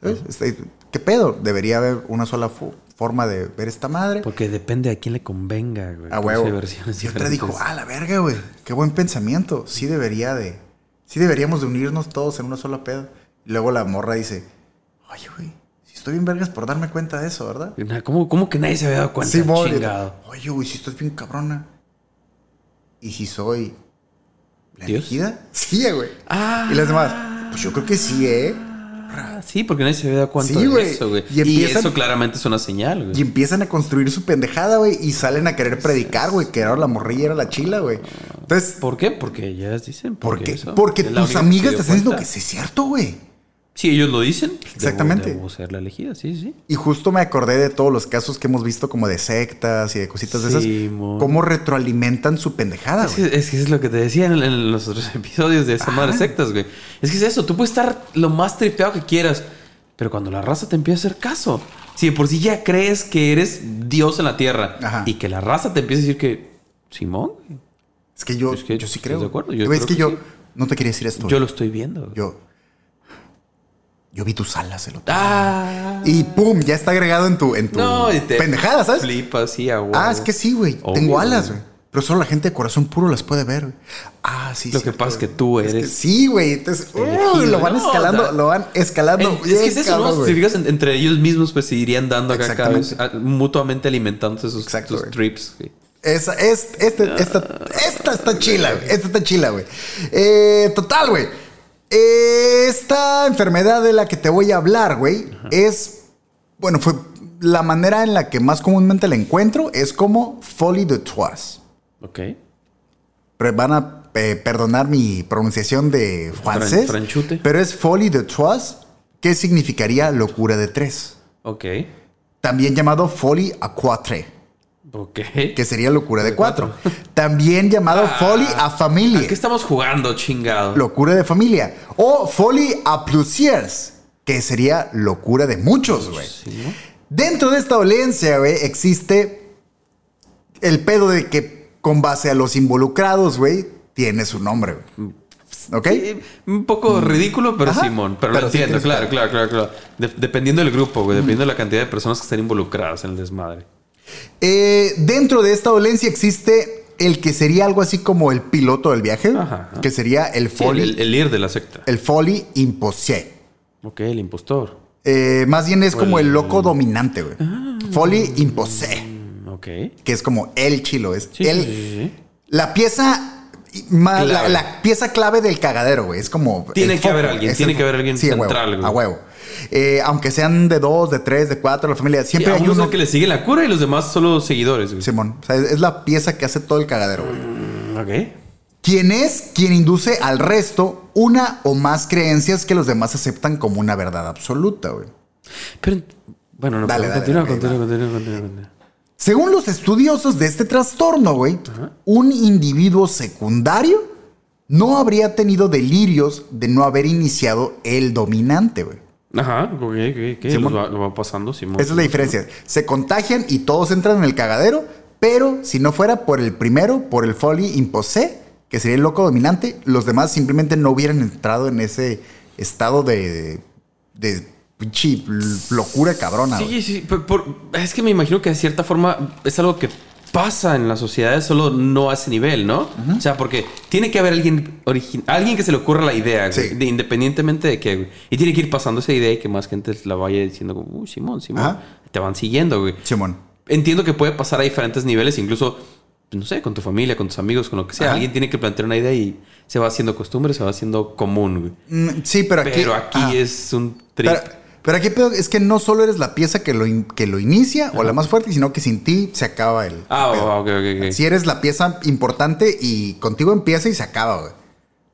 Este, ¿Qué pedo? Debería haber una sola fo- forma de ver esta madre. Porque depende a quién le convenga, güey. A huevo. Y otra dijo, ah, la verga, güey. Qué buen pensamiento. Sí debería de... Sí deberíamos de unirnos todos en una sola pedo. Y luego la morra dice, oye, güey, estoy bien vergas por darme cuenta de eso, ¿verdad? ¿Cómo, cómo que nadie se había dado cuenta? Sí, Chingado. Oye, güey, si estás bien cabrona. ¿Y si soy la ¿Dios? elegida? Sí, güey. Ah. Y las demás, pues yo creo que sí, ¿eh? Ah, sí, porque nadie se había dado cuenta Sí, de eso, güey. Y eso claramente es una señal, güey. Y empiezan a construir su pendejada, güey, y salen a querer predicar, güey, que ahora la morrilla era la chila, güey. Entonces, ¿Por qué? Porque ellas dicen. ¿por qué? eso. Porque la tus amigas te están diciendo que sí es cierto, güey. Si ellos lo dicen, debo- Exactamente. Debo, ser la elegida, sí, sí. Y justo me acordé de todos los casos que hemos visto como de sectas y de cositas de Sí, esas. mo. Cómo retroalimentan su pendejada, Es güey. que, es que es lo que te decía en, en los otros episodios de esa madre sectas, güey. Es que es eso, tú puedes estar lo más tripeado que quieras, pero cuando la raza te empieza a hacer caso, si de por sí ya crees que eres Dios en la tierra Ajá. y que la raza te empieza a decir que, Simón, Es que yo, Es que yo sí creo. de acuerdo, yo es que, que yo sí. no te quería decir esto. yo lo estoy viendo. güey. Yo. Yo vi tus alas el otro día. Ah. Y pum, ya está agregado en tu, en tu No, y te pendejada, ¿sabes? Flipas, sí, a huevo. Ah, es que sí, güey. Tengo alas, güey. Pero solo la gente de corazón puro las puede ver, güey. Ah, sí, Lo que pasa es que tú Es que eres sí, güey. Entonces, lo van escalando, lo van escalando. Es bien que es eso, ¿no? Si fijas, en- entre ellos mismos, pues se irían dando acá cada vez, Exactamente. ah, mutuamente alimentándose sus, Exacto, sus trips. güey. Esa, es, este, esta, esta está chila, güey. Esta está chila, güey. Eh, total, güey. Esta enfermedad de la que te voy a hablar, güey, es. Bueno, fue. La manera en la que más comúnmente la encuentro es como folie de trois. Ok. Van a eh, perdonar mi pronunciación de francés. franchute. Pero es folie de trois, que significaría locura de tres. Ok. También llamado folie à quatre, Ok. que sería locura de De cuatro. cuatro. También llamado Ah, folie à familie. ¿A qué estamos jugando, chingado? locura de familia. O folie à plusieurs, que sería locura de muchos, güey. Dentro de esta dolencia, güey, existe el pedo de que con base a los involucrados, güey, tiene su nombre, güey. ¿Ok? Sí, un poco ridículo, pero Ajá. Simón. Pero, Pero lo entiendo, claro, claro, claro, claro. De- dependiendo del grupo, güey. Dependiendo de la cantidad de personas que estén involucradas en el desmadre. Eh, dentro de esta dolencia existe el que sería algo así como el piloto del viaje, Ajá, ajá. que sería el Sí, folie, el, el líder de la secta. el folie imposé. Ok, el impostor. Eh, más bien es O como el- el loco dominante, güey. Folie imposé, Mm, Ok. que es como el chilo, es Sí, el, sí, la pieza ma- la, Clave. la pieza clave del cagadero, güey. Es como. Tiene que haber alguien, tiene el que haber alguien central, güey. A huevo. Eh, aunque sean de dos, de tres, de cuatro, la familia, siempre hay uno que le sigue la cura y los demás solo seguidores, güey. Simón, o sea, es la pieza que hace todo el cagadero, güey. Mm, Ok. Quien es quien induce al resto una o más creencias que los demás aceptan como una verdad absoluta, güey. Pero, bueno, no, Dale, dale, continúa, continúa, continúa. Según los estudiosos de este trastorno, güey, un individuo secundario no habría tenido delirios de no haber iniciado el dominante, güey. Ajá, ok, ok. Lo va, lo va pasando, Simón. Esa es la diferencia. Se contagian y todos entran en el cagadero, pero si no fuera por el primero, por el folie imposé, que sería el loco dominante, los demás simplemente no hubieran entrado en ese estado de, de pinche locura cabrona. Sí, sí, por- es que me imagino que de cierta forma es algo que pasa en las sociedades, solo no a ese nivel, ¿no? O sea, porque tiene que haber alguien alguien que se le ocurra la idea, Sí. de- independientemente de que, güey. Y tiene que ir pasando esa idea y que más gente la vaya diciendo como, uy, Simón, Simón. Ajá. Te van siguiendo, güey. Simón. Entiendo que puede pasar a diferentes niveles, incluso, no sé, con tu familia, con tus amigos, con lo que sea. Ajá. Alguien tiene que plantear una idea y se va haciendo costumbre, se va haciendo común, güey. Mm, Sí, pero aquí. Pero aquí ah, es un trip. Pero, pero aquí pedo es que no solo eres la pieza que lo, in- que lo inicia o la más fuerte, sino que sin ti se acaba el. ah, pedo. ok, ok, ok. Si eres la pieza importante y contigo empieza y se acaba, güey.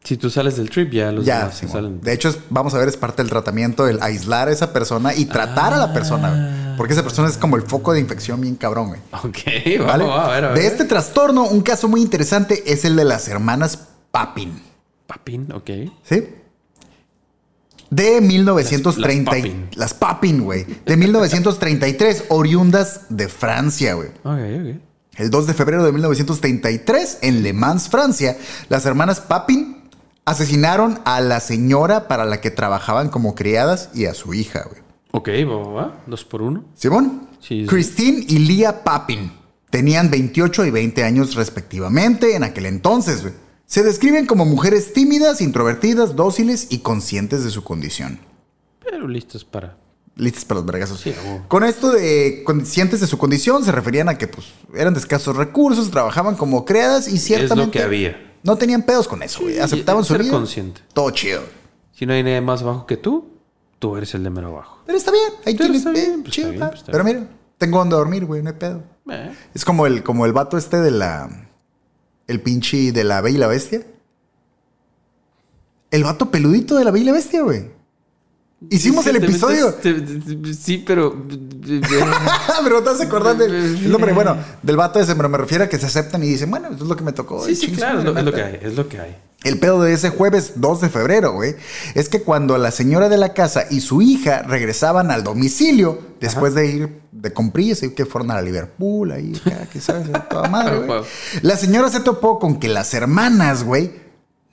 Si tú sales del trip, ya los Ya, demás salen. De hecho, vamos a ver, es parte del tratamiento el aislar a esa persona y tratar a la persona, güey. Porque esa persona es como el foco de infección bien cabrón, güey. Ok, vamos, ¿Vale? a ver, a ver. De este trastorno, un caso muy interesante es el de las hermanas Papin. Papín, ok. ¿Sí? De 1930. Las- Papin. Güey. De 1933, oriundas de Francia, güey. Ok, ok. El 2 de febrero de 1933, en Le Mans, Francia, las hermanas Papin asesinaron a la señora para la que trabajaban como criadas y a su hija, güey. Ok, va, va, va. Dos por uno. ¿Simón? Sí, sí. Christine y Lia Papin tenían 28 y 20 años respectivamente en aquel entonces, güey. Se describen como mujeres tímidas, introvertidas, dóciles y conscientes de su condición. Pero listos para. Listas para los vergazos. Sí. Con esto de conscientes de su condición, se referían a que pues eran de escasos recursos, trabajaban como criadas y ciertamente. que había. No tenían pedos con eso, güey. Sí, Aceptaban su vida. consciente. Todo chido. Si no hay nadie más bajo que tú, tú eres el de mero abajo. Pero está bien. Hay Pero quienes está bien, bien, pues chido, está bien, pa. pues está Pero mira, tengo donde dormir, güey, no hay pedo. Eh, Es como el, como el vato este de la. El pinche de la Bella y la Bestia. El vato peludito de la Bella y la Bestia, güey. Hicimos sí, el episodio. metes- te- te- sí, pero. pero no te acordás del el nombre. Bueno, del vato ese, pero me refiero a que se aceptan y dicen, bueno, esto es lo que me tocó. sí, sí, claro, es lo, es no lo hay que hay. Es lo que hay. El pedo de ese jueves 2 de febrero, güey, es que cuando la señora de la casa y su hija regresaban al domicilio, después de ir de comprillas, y que fueron a la Liverpool, ahí, que sabes, toda madre, güey. La señora se topó con que las hermanas, güey,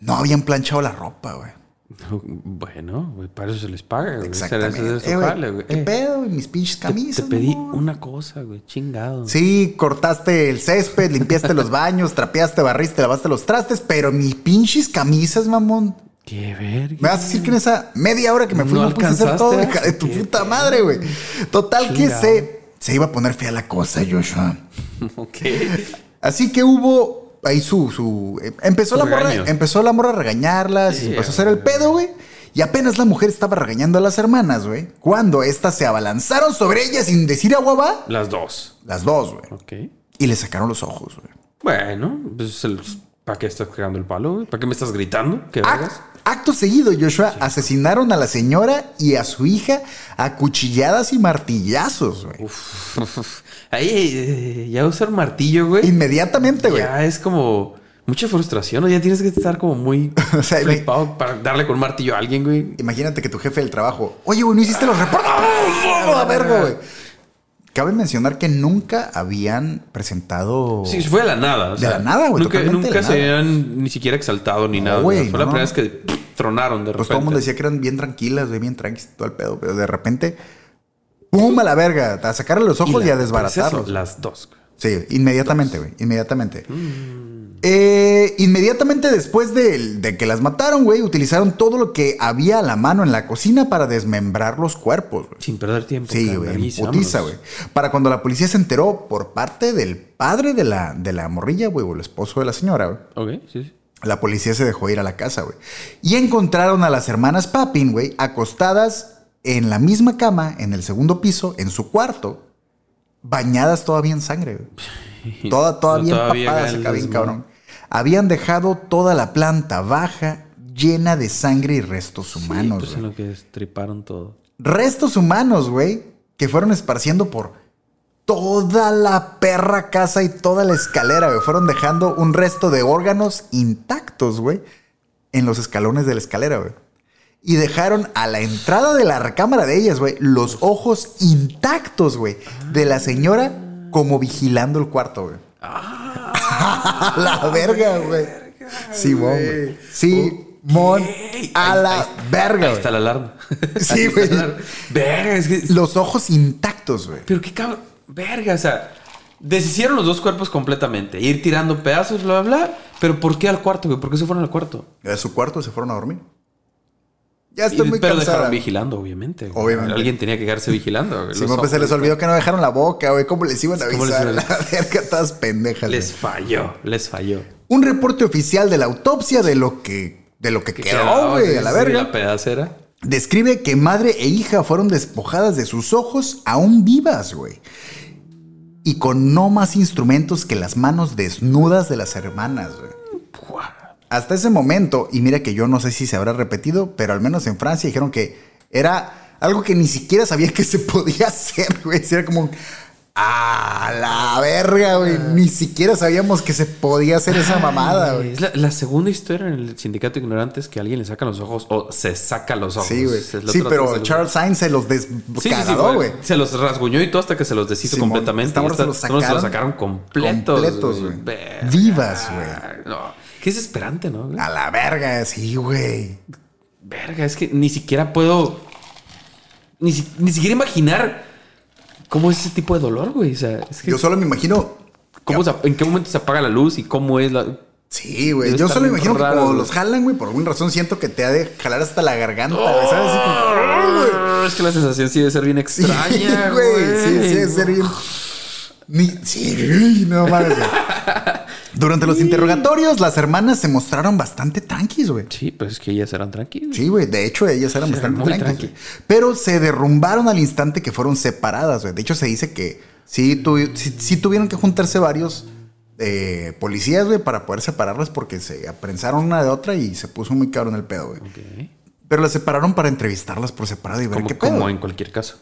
no habían planchado la ropa, güey. Bueno, güey, para eso se les paga, güey. Exactamente. ese es su Eh, güey, jale, güey. ¿Qué Eh, pedo? Mis pinches camisas. Te pedí una cosa, güey. Chingado. Sí, cortaste el césped, limpiaste los baños, trapeaste, barriste, lavaste los trastes, pero mis pinches camisas, mamón. Qué verga. Me vas a decir que en esa media hora que me fui No no, pude hacer alcanzaste, todo, de tu puta madre, güey. Total que Chingado. se, se iba a poner fea la cosa, Joshua. Ok. Así que hubo ahí su, su eh, empezó Su la morra, empezó la morra a regañarlas, Sí, y empezó a hacer el pedo, güey. Y apenas la mujer estaba regañando a las hermanas, güey. Cuando estas se abalanzaron sobre ella sin decir agua va, Las dos. las dos, güey. Ok. Y le sacaron los ojos, güey. Bueno, pues el- ¿Para qué estás cagando el palo, güey? ¿Para qué me estás gritando? ¿Qué Ac- vergas? Acto seguido, Joshua, asesinaron a la señora y a su hija a cuchilladas y martillazos, güey. Ahí, eh, ya usar martillo, güey. Inmediatamente, güey. Ya es como mucha frustración, ¿no? Ya tienes que estar como muy O sea, flipado para darle con un martillo a alguien, güey. Imagínate que tu jefe del trabajo, oye, güey, no hiciste los reportes. ¡Ah, la verga, güey! Cabe mencionar que nunca habían presentado. Sí, fue de la nada. o De la nada, güey, Nunca, nunca se habían ni siquiera exaltado ni No, nada. fue la primera vez que pff, tronaron de repente. Pues todo el mundo decía que eran bien tranquilas, güey, bien tranquilas, todo el pedo, pero de repente, ¡pum! a la verga, a sacarle los ojos y, la- a desbaratarlos. eso, las dos. Sí, inmediatamente, güey, inmediatamente. Mm. Eh, inmediatamente después de, de que las mataron, güey, utilizaron todo lo que había a la mano en la cocina para desmembrar los cuerpos, güey. Sin perder tiempo. Sí, putiza, güey. Para cuando la policía se enteró por parte del padre de la, de la morrilla, güey, o el esposo de la señora, güey. Ok, sí, sí. La policía se dejó ir a la casa, güey. Y encontraron a las hermanas Papin, güey, acostadas en la misma cama, en el segundo piso, en su cuarto, bañadas todavía en sangre. Toda, todavía, Todavía empapadas acá bien cabrón. Habían dejado toda la planta baja llena de sangre y restos Sí, humanos, pues güey. en lo que estriparon todo. Restos humanos, güey, que fueron esparciendo por toda la perra casa y toda la escalera, güey. Fueron dejando un resto de órganos intactos, güey, en los escalones de la escalera, güey. Y dejaron a la entrada de la recámara de ellas, güey, los ojos intactos, güey, de la señora como vigilando el cuarto, güey. la verga, güey. Simón, güey. Simón a Ahí- la ahí- verga, Ahí está la alarma. Sí, güey. Verga, es que. Los ojos intactos, güey. Pero qué cabrón. Verga, o sea. Deshicieron los dos cuerpos completamente. Ir tirando pedazos, bla, bla, bla. Pero ¿por qué al cuarto, güey? ¿Por qué se fueron al cuarto? A su cuarto se fueron a dormir. Ya estoy muy pero cansada. dejaron vigilando, obviamente. güey. Obviamente. Alguien tenía que quedarse vigilando. güey. Sí, pues se les olvidó que no dejaron la boca, güey. ¿Cómo les iban a ¿Cómo les avisar? a- La verga, todas pendejas. Les falló, les falló. Un reporte oficial de la autopsia de lo que, de lo que quedó, güey, a la verga. La pedacera. Describe que madre e hija fueron despojadas de sus ojos aún vivas, güey. Y con no más instrumentos que las manos desnudas de las hermanas, güey. Hasta ese momento, y mira que yo no sé si se habrá repetido, pero al menos en Francia dijeron que era algo que ni siquiera sabía que se podía hacer, güey. Era como, un, ¡ah, la verga, güey! Ni siquiera sabíamos que se podía hacer esa mamada, güey. Es la, la segunda historia en el sindicato de ignorantes que a alguien le saca los ojos o se saca los ojos. Sí, güey. Sí, pero Charles Sainz se los Sí, sí, sí, descargó, güey. Se los rasguñó y todo hasta que se los deshizo Simón, completamente. esta se los sacaron sacaron completos. completos, güey. Verga. Vivas, güey. No. Qué desesperante, ¿no? güey? A la verga, sí, güey. Verga, es que ni siquiera puedo. Ni, si- ni siquiera imaginar cómo es ese tipo de dolor, güey. O sea, es que. Yo solo me imagino. cómo se- ¿En qué momento se apaga la luz y cómo es la. Sí, güey. Yo solo me imagino que raro, cuando güey. los jalan, güey, por alguna razón siento que te ha de jalar hasta la garganta, güey. ¿Sabes? Así como. Ah, Es que la sensación sí debe ser bien Sí, extraña, güey. güey. Sí, sí, debe ser bien. Ni, sí, no mames. Durante los interrogatorios, las hermanas se mostraron bastante tranquis, güey. Sí, pues es que ellas eran tranquilas. Sí, güey. De hecho, ellas eran Sí, bastante muy tranquilas. tranqui. güey. Pero se derrumbaron al instante que fueron separadas, güey. De hecho, se dice que sí, tuvi- sí- sí tuvieron que juntarse varios eh, policías, güey, para poder separarlas porque se aprensaron una de otra y se puso muy caro en el pedo, güey. Ok. Pero las separaron para entrevistarlas por separado y ver Como, qué pedo. como en cualquier caso.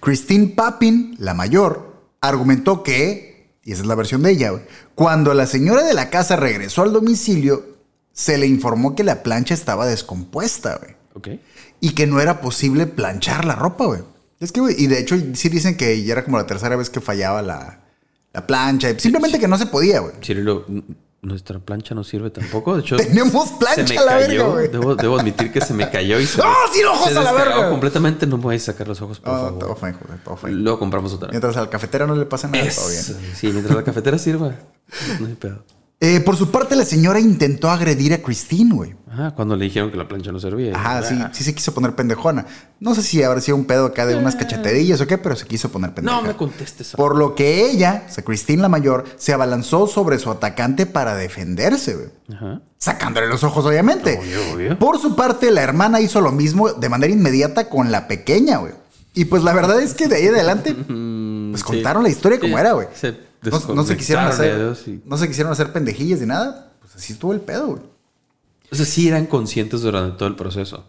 Christine Papin, la mayor, argumentó que, y esa es la versión de ella, güey, cuando la señora de la casa regresó al domicilio, se le informó que la plancha estaba descompuesta, güey. Ok. Y que no era posible planchar la ropa, güey. Es que, güey, y de hecho sí dicen que ya era como la tercera vez que fallaba la, la plancha. Simplemente que no se podía, güey. Cirilo, nuestra plancha no sirve tampoco. De hecho, Tenemos plancha se me a la verga, cayó. Debo, debo admitir que se me cayó y se. ¡Ah, sí, los ojos se a la verga! completamente. No me voy a sacar los ojos, por favor. todo fine, joder, todo fine. Luego compramos otra. Mientras al cafetero no le pasa nada, todo bien. Sí, mientras la cafetera sirva. No hay pedo. Eh, por su parte, la señora intentó agredir a Christine, güey. Ajá, cuando le dijeron que la plancha no servía. Ajá, sí, Ah. sí se quiso poner pendejona. No sé si habrá sido un pedo acá de unas cachetadillas o qué, pero se quiso poner pendeja. No me contestes. Por lo que ella, o sea, Christine la mayor, se abalanzó sobre su atacante para defenderse, güey. Ajá. Sacándole los ojos, obviamente. Obvio, obvio. Por su parte, la hermana hizo lo mismo de manera inmediata con la pequeña, güey. Y pues la verdad es que de ahí adelante, pues Mm, sí. contaron la historia como Sí, era, güey. se No, no se quisieron hacer, no se quisieron hacer pendejillas ni nada. Pues pues así estuvo el pedo, güey. O sea, sí eran conscientes durante todo el proceso.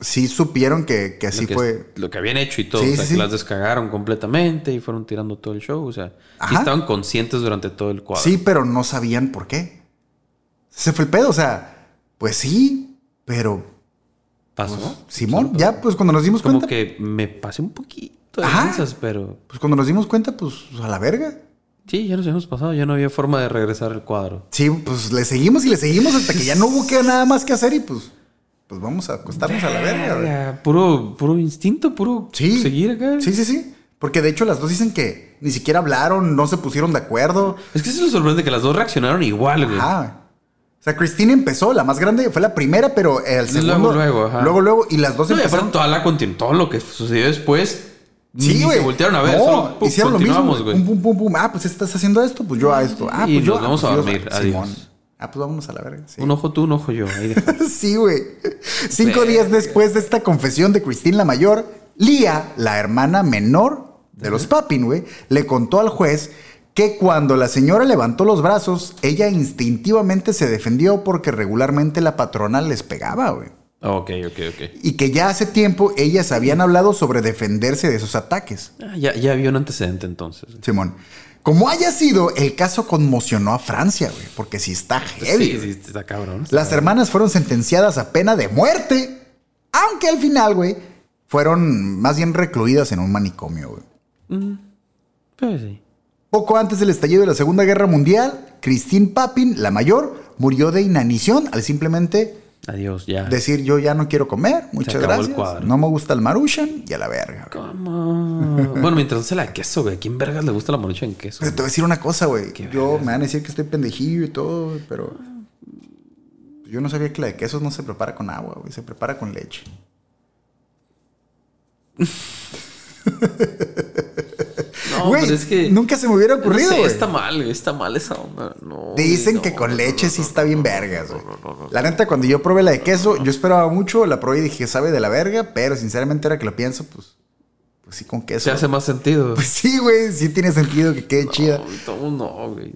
Sí supieron que, que así lo que, fue. Lo que habían hecho y todo. Sí, o sea, sí, que sí. las descagaron completamente y fueron tirando todo el show. O sea, sí estaban conscientes durante todo el cuadro. Sí, pero no sabían por qué. Ese fue el pedo, o sea, pues sí, pero Pasó. Simón, Pasó. ya pues cuando nos dimos Como cuenta, que me pasé un poquito de Ajá. pero pues cuando nos dimos cuenta, pues a la verga. Sí, ya nos habíamos pasado. Ya no había forma de regresar al cuadro. Sí, pues le seguimos y le seguimos hasta que ya no hubo que nada más que hacer y pues, pues vamos a acostarnos a la verga. Puro, puro instinto, puro Sí. seguir acá. Sí, sí, sí. Porque de hecho las dos dicen que ni siquiera hablaron, no se pusieron de acuerdo. Es que es lo sorprendente que las dos reaccionaron igual, güey. Ajá. O sea, Cristina empezó, la más grande fue la primera, pero el segundo. Luego, luego, ajá. Luego, luego, y las dos No, y empezaron. toda la todo lo que sucedió después. Sí, güey. se voltearon a ver. No, solo, pum, hicieron lo mismo. güey. Pum, pum, pum, pum. Ah, pues estás haciendo esto, pues yo a esto. Ah, Y pues yo. nos vamos pues a yo- dormir. Simón. Adiós. Ah, pues vámonos a la verga. Sí. Un ojo tú, un ojo yo. Ahí sí, güey. Cinco días después de esta confesión de Cristina la Mayor, Lía, la hermana menor de los Papin, güey, le contó al juez que cuando la señora levantó los brazos, ella instintivamente se defendió porque regularmente la patrona les pegaba, güey. Ok, ok, ok. Y que ya hace tiempo ellas habían hablado sobre defenderse de esos ataques. Ah, ya, ya había un antecedente entonces. Simón. Como haya sido, el caso conmocionó a Francia, güey, porque sí está heavy. Sí, sí, está cabrón. está Las hermanas fueron sentenciadas a pena de muerte, aunque al final, güey, fueron más bien recluidas en un manicomio, güey. Pues sí. Poco antes del estallido de la Segunda Guerra Mundial, Christine Papin, la mayor, murió de inanición al simplemente Adiós, ya. decir yo ya no quiero comer, muchas gracias, no me gusta el marushan y a la verga. güey. ¿Cómo? bueno, mientras hace la de queso, güey. ¿A quién vergas le gusta la marucha en queso? Pero te voy a decir una cosa, güey. Yo vergas. me van a decir que estoy pendejillo y todo, pero yo no sabía que la de quesos no se prepara con agua, güey, se prepara con leche. No, Güey, es que. nunca se me hubiera no ocurrido, sé, güey. está mal. Está mal esa onda. No, Dicen que no, con no, leche no, sí no, está no, bien no, vergas, no, güey. no, no, no. La neta, cuando yo probé la de queso, yo esperaba mucho, la probé y dije, sabe de la verga, pero sinceramente ahora que lo pienso, pues, pues sí con queso. Se hace más sentido. Pues sí, güey, sí tiene sentido que quede chida. No, no, güey.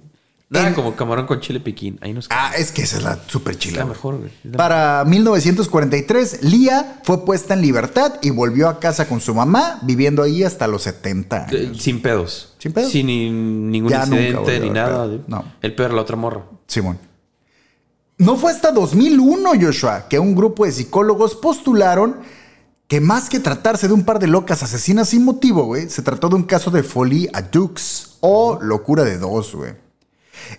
Nada En- como camarón con chile piquín. Ahí nos Ah, es que esa es la super chila. la güey. mejor, güey. Es la- Para 1943, Lía fue puesta en libertad y volvió a casa con su mamá, viviendo ahí hasta los 70 Eh, años. sin pedos. ¿Sin pedos? Sin ni- ningún Ya incidente ni nada. pedo. No. El peor, la otra morra. Simón. No fue hasta 2001, Joshua, que un grupo de psicólogos postularon que más que tratarse de un par de locas asesinas sin motivo, güey, se trató de un caso de folie à deux o locura de dos, güey.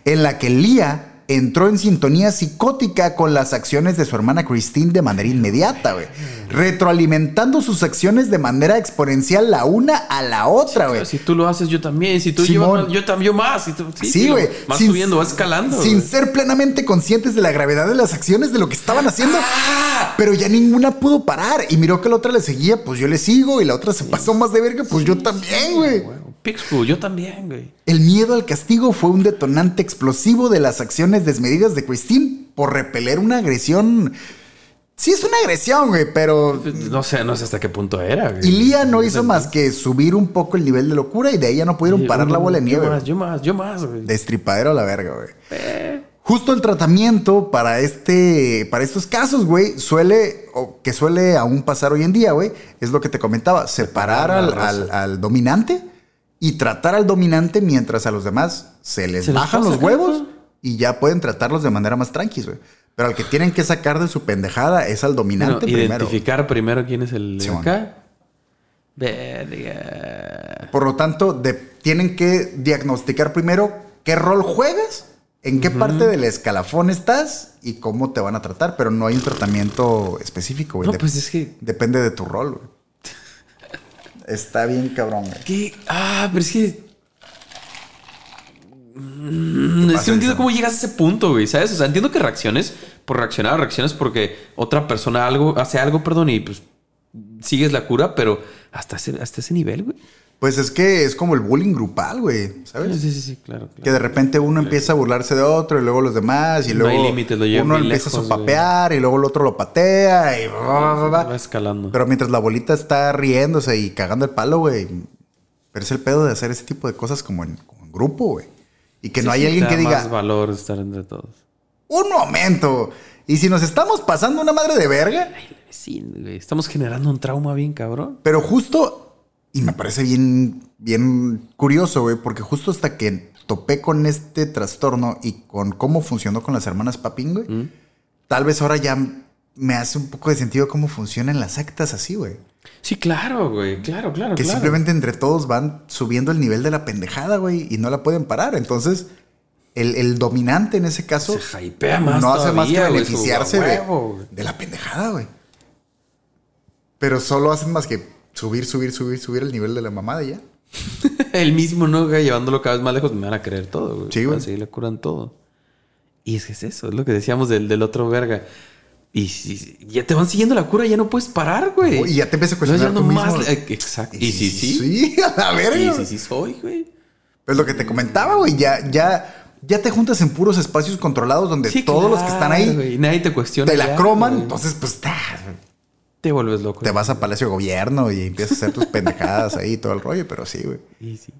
En la que Lía entró en sintonía psicótica con las acciones de su hermana Christine de manera inmediata, güey. Retroalimentando sus acciones de manera exponencial la una a la otra, güey. Si tú lo haces, yo también. Si tú llevas más, yo también yo más. Si tú- sí, Sí, güey. Vas Sin- subiendo, vas escalando. Sin ser plenamente conscientes de la gravedad de las acciones de lo que estaban haciendo. ¡Ah! Pero ya ninguna pudo parar. Y miró que la otra le seguía, pues yo le sigo. Y la otra se pasó más de verga, pues yo también, güey. Pixel, yo también, güey. El miedo al castigo fue un detonante explosivo de las acciones desmedidas de Christine por repeler una agresión. Sí, es una agresión, güey, pero. No sé, no sé hasta qué punto era, güey. Y Lía no hizo más que subir un poco el nivel de locura y de ahí ya no pudieron parar la bola de nieve. Yo más, yo más, yo más, güey. Destripadero a la verga, güey. Justo el tratamiento para este, para estos casos, güey, suele, o que suele aún pasar hoy en día, güey, es lo que te comentaba, separar al dominante y tratar al dominante mientras a los demás se les Se bajan los huevos y ya pueden tratarlos de manera más tranquila, güey. Pero al que tienen que sacar de su pendejada es al dominante Bueno, primero. identificar primero quién es el acá. Verga. Por lo tanto, de- tienen que diagnosticar primero qué rol juegas, en qué parte del escalafón estás y cómo te van a tratar, pero no hay un tratamiento específico, güey. No, pues es que. Depende de tu rol, güey. Está bien cabrón, güey. ¿Qué? Ah, pero es que. Mm, es que no entiendo cómo llegas a ese punto, güey, ¿sabes? O sea, entiendo que reacciones por reaccionar, reacciones porque otra persona algo, hace algo, perdón, y pues sigues la cura, pero hasta ese, hasta ese nivel, güey. Pues es que es como el bullying grupal, güey, ¿sabes? Sí, sí, sí, claro. claro. Que de repente uno empieza a burlarse de otro y luego los demás y No hay luego límites, lo llevan uno empieza lejos, a sopapear y luego el otro lo patea y bla, bla, bla, bla. Va escalando. Pero mientras la bolita está riéndose y cagando el palo, güey. Pero es el pedo de hacer ese tipo de cosas como en, como en grupo, güey. Y que no hay sí, alguien que diga, más valor estar entre todos. un momento. Y si nos estamos pasando una madre de verga, Sí, güey, estamos generando un trauma bien cabrón. pero justo, y me parece bien, bien curioso, güey, porque justo hasta que topé con este trastorno y con cómo funcionó con las hermanas Papín, güey, Mm. tal vez ahora ya me hace un poco de sentido cómo funcionan las sectas así, güey. Sí, claro, güey. Claro, claro, Que claro. simplemente entre todos van subiendo el nivel de la pendejada, güey, y no la pueden parar. Entonces, el, el dominante en ese caso Se hypea más no hace más que güey, beneficiarse su- a de, huevo, güey. de la pendejada, güey. Pero solo hacen más que subir, subir, subir, subir el nivel de la mamada ya. El mismo, ¿no? güey? Llevándolo cada vez más lejos, me van a creer todo, güey. Sí, güey. Así le curan todo. Y es que es eso, es lo que decíamos del, del otro verga. Y si, ya te van siguiendo la cura, ya no puedes parar, güey. Y ya te empiezas a cuestionar tú no mismo. más. eh, Exacto. Y si sí. Sí, a la verga. Y güey. si sí soy, güey. Es lo que te comentaba, güey. Ya, ya, ya te juntas en puros espacios controlados donde Sí, todos los que están ahí nadie te cuestiona. te la ya, croman. Entonces, pues, ta, te vuelves loco. te vas a Palacio de Gobierno y empiezas a hacer tus pendejadas ahí y todo el rollo. Pero sí, güey. Y sí.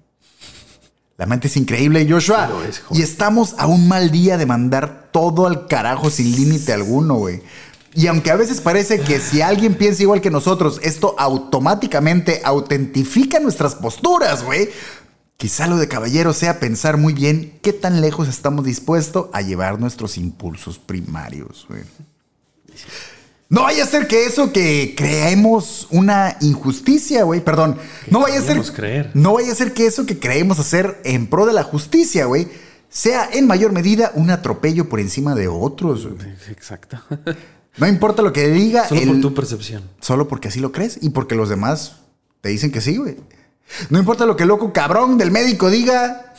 La mente es increíble, Joshua. Es, y estamos a un mal día de mandar todo al carajo sin límite alguno, güey. Y aunque a veces parece que si alguien piensa igual que nosotros, esto automáticamente autentifica nuestras posturas, güey. Quizá lo de caballero sea pensar muy bien qué tan lejos estamos dispuestos a llevar nuestros impulsos primarios, güey. No vaya a ser que eso que creemos una injusticia, güey. Perdón. No vaya a ser. creer. No vaya a ser que eso que creemos hacer en pro de la justicia, güey, sea en mayor medida un atropello por encima de otros. Exacto. No importa lo que diga. Solo el- por tu percepción. Solo porque así lo crees y porque los demás te dicen que sí, güey. No importa lo que el loco cabrón del médico diga.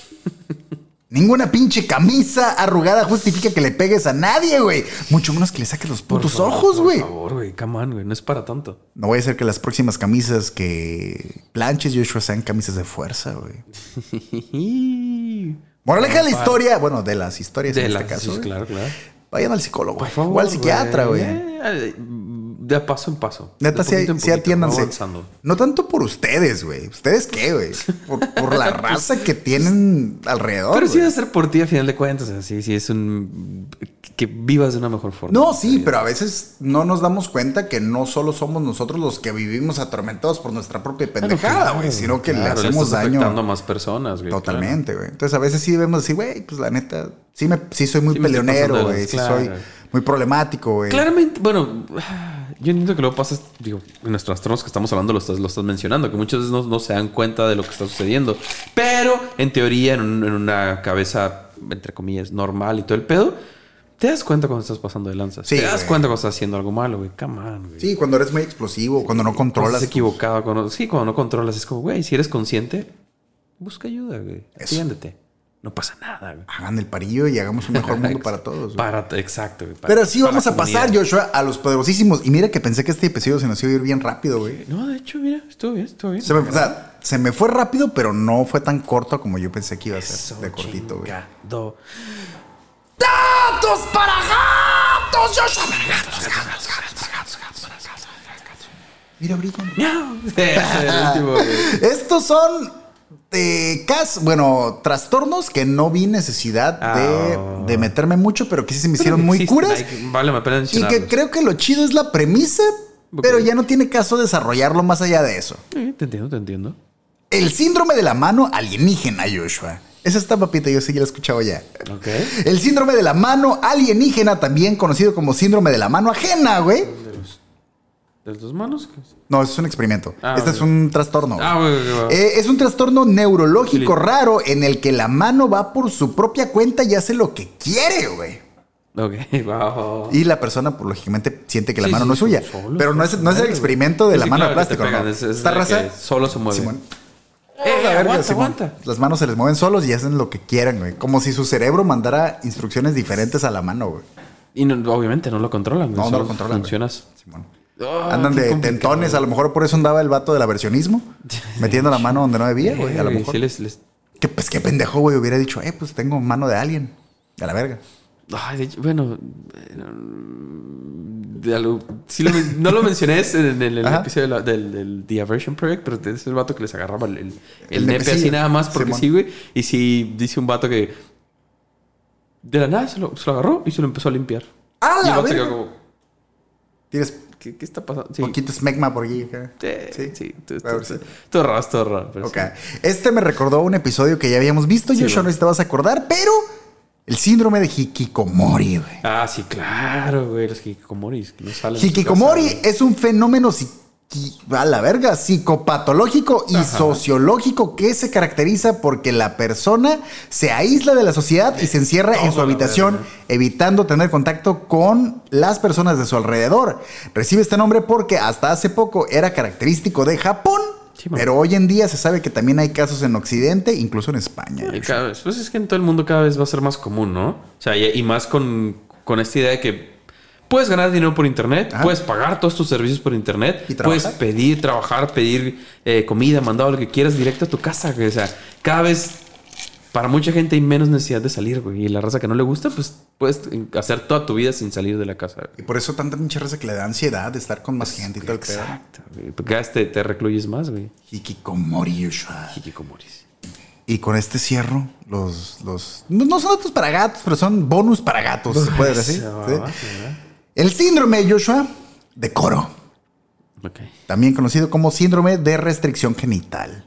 Ninguna pinche camisa arrugada justifica que le pegues a nadie, güey. Mucho menos que le saques los putos favor, ojos, güey. Por favor, güey. Come on, güey. No es para tanto. No voy a hacer que las próximas camisas que planches, Joshua, sean camisas de fuerza, güey. Moraleja de la historia, bueno, de las historias De en las este caso. sí, claro, claro. Vayan al psicólogo, güey. O al psiquiatra, güey. De paso en paso. Neta, sí, sí poquito, atiéndanse. No tanto por ustedes, güey. ¿Ustedes qué, güey? Por, por la raza que tienen alrededor. Pero sí güey. debe ser por ti a final de cuentas. Así, sí, es un. Que vivas de una mejor forma. No, sí, pero a veces no nos damos cuenta que no solo somos nosotros los que vivimos atormentados por nuestra propia pendejada, güey, sino que le hacemos daño. afectando a más personas, güey. Totalmente, güey. Entonces a veces sí debemos decir, güey, pues la neta, sí, me, sí soy muy Sí peleonero, güey. Sí soy muy problemático, güey. Claramente, bueno, yo entiendo que luego pasas, digo, en nuestros trastornos que estamos hablando lo estás, lo estás mencionando, que muchas veces no, no se dan cuenta de lo que está sucediendo. Pero en teoría, en, un- en una cabeza, entre comillas, normal y todo el pedo, te das cuenta cuando estás pasando de lanza. Sí, te das güey. cuenta cuando estás haciendo algo malo, güey. Come on, güey. Sí, cuando eres muy explosivo, cuando no controlas. estás equivocado, cuando, sí, cuando no controlas, es como, güey, si eres consciente, busca ayuda, güey. Atiéndete. No pasa nada, güey. Hagan el parillo y hagamos un mejor mundo para todos. güey. Para, exacto, güey. para- Pero sí vamos a pasar, comunidad. Joshua, a los poderosísimos. Y mira que pensé que este episodio se nos iba a ir bien rápido, güey. No, de hecho, mira, estuvo bien, estuvo bien. Se me, o sea, se me fue rápido, pero no fue tan corto como yo pensé que iba a ser. Eso, de cortito, güey. ¡Datos para gatos! Joshua, para gatos, gatos, gatos, gatos, gatos, gatos, gatos. Mira, brillan. Miau. Ese es el último, güey. Estos son de cas, bueno, trastornos que no vi necesidad de, Ah. de meterme mucho, pero que sí se me hicieron muy curas. que- Vale pena Y que creo que lo chido es la premisa, pero ya no tiene caso desarrollarlo más allá de eso. Sí, te entiendo, te entiendo. El síndrome de la mano alienígena, Joshua. Esa está, papita, yo sí ya la he escuchado ya. Ok. El síndrome de la mano alienígena, también conocido como síndrome de la mano ajena, güey. ¿De dos manos? No, eso es un experimento. Ah, este es un trastorno. Ah. Eh, es un trastorno neurológico raro en el que la mano va por su propia cuenta y hace lo que quiere, güey. Ok, wow. Y la persona, pues, lógicamente, siente que la Sí, mano sí, no es suya. solo, Pero no es, no es el experimento de Sí, la mano claro, de plástico, ¿no? es- es Esta raza. solo se mueve. Simón. Eh, verga, aguanta, aguanta. Las manos se les mueven solos y hacen lo que quieran, güey. Como si su cerebro mandara instrucciones diferentes a la mano, güey. Y no- obviamente no lo controlan. No, no lo controlan. Funcionas. Simón. Ah, Andan de tentones, a lo mejor por eso andaba el vato del aversionismo, metiendo la mano donde no debía, güey. A lo mejor. sí les- les- Que pues qué pendejo, güey, hubiera dicho, eh, pues tengo mano de alien. A la verga. Ay, de hecho, bueno. de algo- sí lo men- no lo mencioné en el, episodio de la- del, del The Aversion Project, pero es el vato que les agarraba el, el, el nepe así nada más porque Simón. sí, güey. Y si dice un vato que. de la nada se lo, se lo agarró y se lo empezó a limpiar. ¡Ah, y el vato se quedó como, Tienes ¿qué, qué está pasando? Sí. poquito smegma por allí. acá. Sí, Sí. sí. Todo, A ver, todo- sí. raro, raro. pero sí. Este me recordó un episodio que ya habíamos visto, Sí, Joshua, bueno. no sé si te vas a acordar, pero el síndrome de Hikikomori, güey. Ah, sí, claro, güey. Los hikikomoris no salen. Hikikomori casa, es un fenómeno psiqui- a la verga, psicopatológico y sociológico que se caracteriza porque la persona se aísla de la sociedad y se encierra en su habitación, evitando tener contacto con las personas de su alrededor. Recibe este nombre porque hasta hace poco era característico de Japón, Sí, pero hoy en día se sabe que también hay casos en Occidente, incluso en España. Y cada vez, pues es que en todo el mundo cada vez va a ser más común, ¿no? O sea, y, y más con, con esta idea de que puedes ganar dinero por internet, Ajá. puedes pagar todos tus servicios por internet, Y puedes pedir, trabajar, pedir eh, comida, mandado lo que quieras directo a tu casa. O sea, cada vez para mucha gente hay menos necesidad de salir, güey. Y la raza que no le gusta, pues puedes hacer toda tu vida sin salir de la casa. güey. Y por eso tanta pinche raza que le da ansiedad de estar con más gente y todo el pedo. Exacto, güey. Porque cada vez te, te recluyes más, güey. Hikikomori, Joshua. Hikikomoris. Y con este cierro, los, los. No son datos para gatos, pero son bonus para gatos, se puede decir. ¿sí? El síndrome, Joshua, de coro, también conocido como síndrome de restricción genital.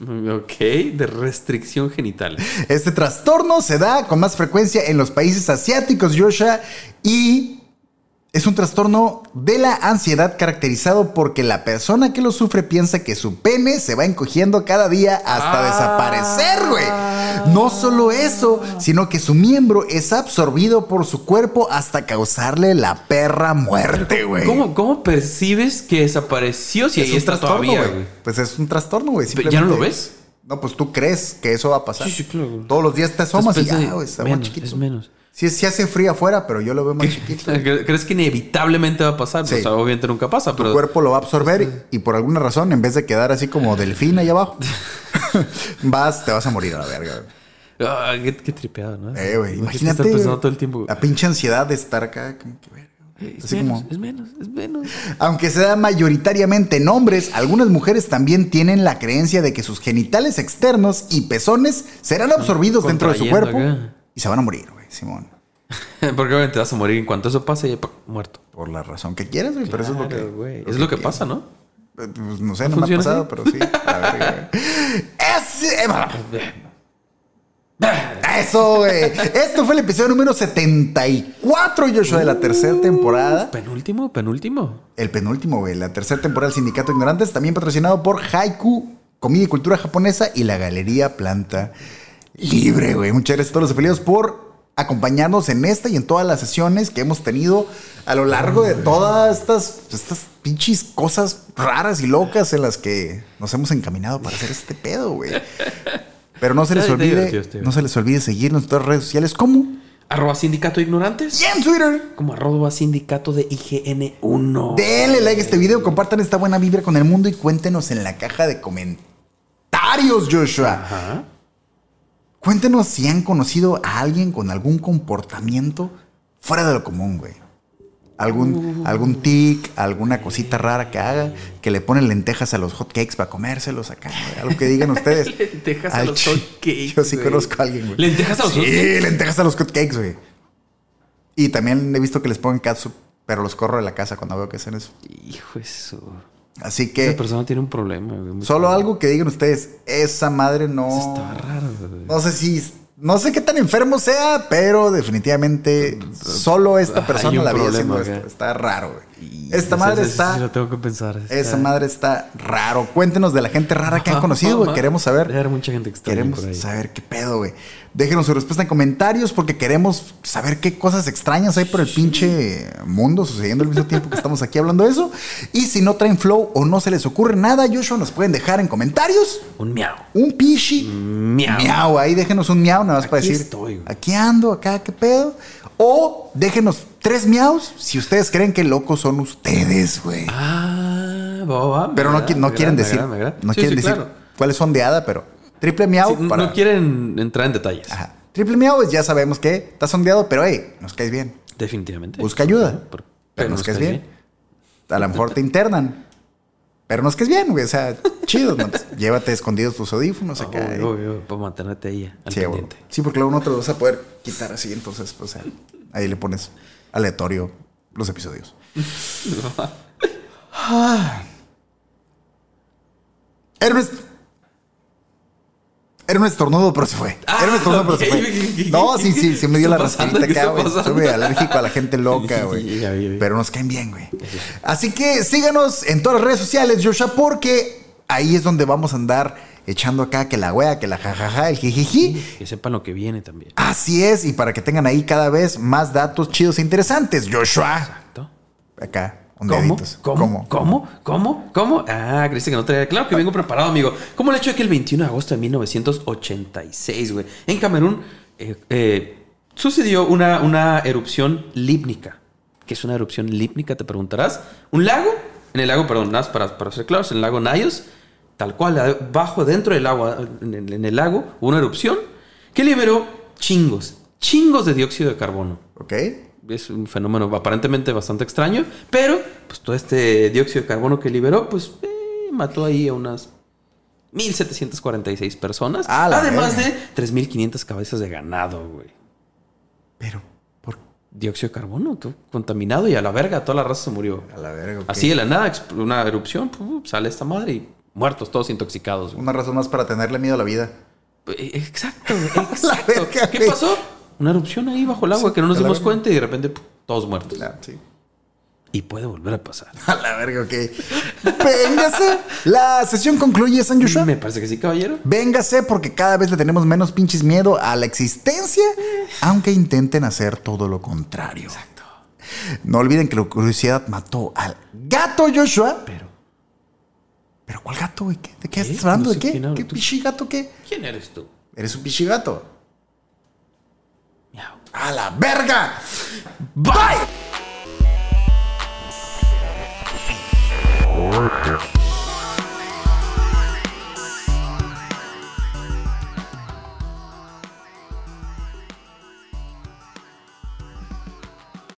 Ok, de restricción genital. Este trastorno se da con más frecuencia en los países asiáticos, Joshua, y es un trastorno de la ansiedad caracterizado porque la persona que lo sufre piensa que su pene se va encogiendo cada día hasta Ah. desaparecer, güey. No solo eso, sino que su miembro es absorbido por su cuerpo hasta causarle la perra muerte, güey. ¿Cómo, ¿Cómo percibes que desapareció si Es ahí un está trastorno, todavía, güey. Pues es un trastorno, güey. ¿ya no lo ves? No, pues tú crees que eso va a pasar. Sí, sí, claro. Todos los días te asomas y Después de- ya, güey, está más chiquito. es menos. Sí, sí hace frío afuera, pero yo lo veo más chiquito. ¿Cre- ¿Crees que inevitablemente va a pasar? Sí. O sea, obviamente nunca pasa, Tu pero... cuerpo lo va a absorber y por alguna razón, en vez de quedar así como delfín ahí abajo, vas, te vas a morir a la verga. güey. Ah, qué, qué tripeado, ¿no? Eh, güey, Imagínate estar pensando todo el tiempo. la pinche ansiedad de estar acá, como que verga. güey. Es Así menos, como, es menos, es menos. aunque se da mayoritariamente en hombres, algunas mujeres también tienen la creencia de que sus genitales externos y pezones serán absorbidos dentro de su cuerpo acá. y se van a morir, güey, Simón. Porque obviamente vas a morir en cuanto eso pase, ya, muerto. Por la razón que quieras, güey, pero eso es lo que. Es lo que pasa, ¿no? Pues no sé, ¿No no, me ha pasado, así? pero sí. Güey. Ese- eh, Eso, güey. Esto fue el episodio número 74, Joshua, de la tercera temporada. Penúltimo, penúltimo. El penúltimo, güey. La tercera temporada del Sindicato de Ignorantes, también patrocinado por Haiku, Comida y Cultura Japonesa y la Galería Planta Libre, güey. Muchas gracias a todos los afiliados por acompañarnos en esta y en todas las sesiones que hemos tenido a lo largo de todas estas, estas pinches cosas raras y locas en las que nos hemos encaminado para hacer este pedo, güey. Pero no se les olvide, no se les olvide seguirnos en todas las redes sociales como Arroba sindicato ignorantes. y en Twitter. Como arroba sindicato de IGN1. Denle like a este video, compartan esta buena vibra con el mundo y cuéntenos en la caja de comentarios, Joshua. Ajá. Cuéntenos si han conocido a alguien con algún comportamiento fuera de lo común, güey. Algún, algún tic, alguna cosita rara que haga, que le ponen lentejas a los hotcakes para comérselos acá, güey. Algo que digan ustedes. Lentejas a los hotcakes, Yo sí güey. conozco a alguien, güey. ¿Lentejas a los sí, hotcakes? lentejas a los hotcakes, güey. Y también he visto que les pongan catsup, pero los corro de la casa cuando veo que hacen eso. Hijo eso. Así que... Esa persona tiene un problema, Solo algo que digan ustedes, esa madre no. Eso Está raro, güey. No sé si. No sé qué tan enfermo sea, pero definitivamente solo esta Hay persona la vi haciendo esto. Está raro, güey. Esta madre está. Sí, lo tengo que pensar. Esa madre está raro. Cuéntenos de la gente rara que han conocido, güey. Queremos saber. haber mucha gente extraña Queremos por ahí. saber qué pedo, güey. Déjenos su respuesta en comentarios porque queremos saber qué cosas extrañas hay por el pinche mundo sucediendo al mismo tiempo que estamos aquí hablando de eso. Y si no traen flow o no se les ocurre nada, Joshua, nos pueden dejar en comentarios Un miau. un pichi. Miau. Miau, ahí déjenos un miau, nada más para decir. estoy. Aquí ando, acá, qué pedo. O déjenos tres miaus si ustedes creen que locos son ustedes, güey. Ah, me pero no, no quieren decir, no quieren decir cuáles son de hada, pero triple miau Sí, para. No quieren entrar en detalles. Ajá. Triple miau, pues ya sabemos que está sondeado, pero hey, nos caes bien. Definitivamente. Busca ayuda. Pero, Pero nos caes bien. A lo mejor te internan. Pero no es que es bien, güey. O sea, chido. ¿no? Llévate escondidos tus audífonos acá. Obvio, obvio, para mantenerte ahí al Sí, pendiente. sí, porque luego no te lo vas a poder quitar así. Entonces, pues eh, ahí le pones aleatorio los episodios. Ah. Ernest. Era un estornudo, pero se fue. Era un estornudo, pero se fue. No, sí, sí, sí me dio ¿Qué la ¿Qué acá, güey. Soy alérgico a la gente loca, güey. Pero nos caen bien, güey. Así que síganos en todas las redes sociales, Joshua, porque ahí es donde vamos a andar echando acá que la wea, que la jajaja, el jijiji. Que sepan lo que viene también. Así es, y para que tengan ahí cada vez más datos chidos e interesantes, Joshua. Exacto. Acá, ¿Cómo? ¿Cómo? ¿Cómo? ¿Cómo? ¿Cómo? Ah, creíste que no traía. Claro que vengo preparado, amigo. Como el hecho de que el 21 de agosto de 1986, güey, en Camerún eh, eh, sucedió una, una erupción lípnica. ¿Qué es una erupción lípnica? Te preguntarás. Un lago, en el lago, perdón, para, para ser claros, en el lago Nayos, tal cual, abajo, dentro del agua, en el, en el lago, hubo una erupción que liberó chingos, chingos de dióxido de carbono ¿Ok? Es un fenómeno aparentemente bastante extraño, pero pues todo este dióxido de carbono que liberó, pues eh, mató ahí a unas 1746 personas, además verga. de 3500 cabezas de ganado, güey. Pero, ¿por Dióxido de carbono, tú, contaminado y a la verga, toda la raza se murió. a la verga? ok. Así de la nada, una erupción, sale esta madre y muertos, todos intoxicados. güey. Una razón más para tenerle miedo a la vida. Exacto, exacto. verga, ¿Qué pasó? Una erupción ahí bajo el agua que no nos dimos cuenta y de repente puf, todos muertos. Sí. Y puede volver a pasar. A la verga, ok. Véngase. La sesión concluye, San Joshua. Me parece que sí, caballero. Véngase porque cada vez le tenemos menos pinches miedo a la existencia, aunque intenten hacer todo lo contrario. Exacto. No olviden que la curiosidad mató al gato Joshua. Pero, ¿Pero cuál gato, ¿De qué, ¿Qué? estás hablando? No ¿De qué? ¿Qué tú. pinche gato qué? ¿quién eres tú? Eres un pinche gato. ¡A la verga! ¡Bye!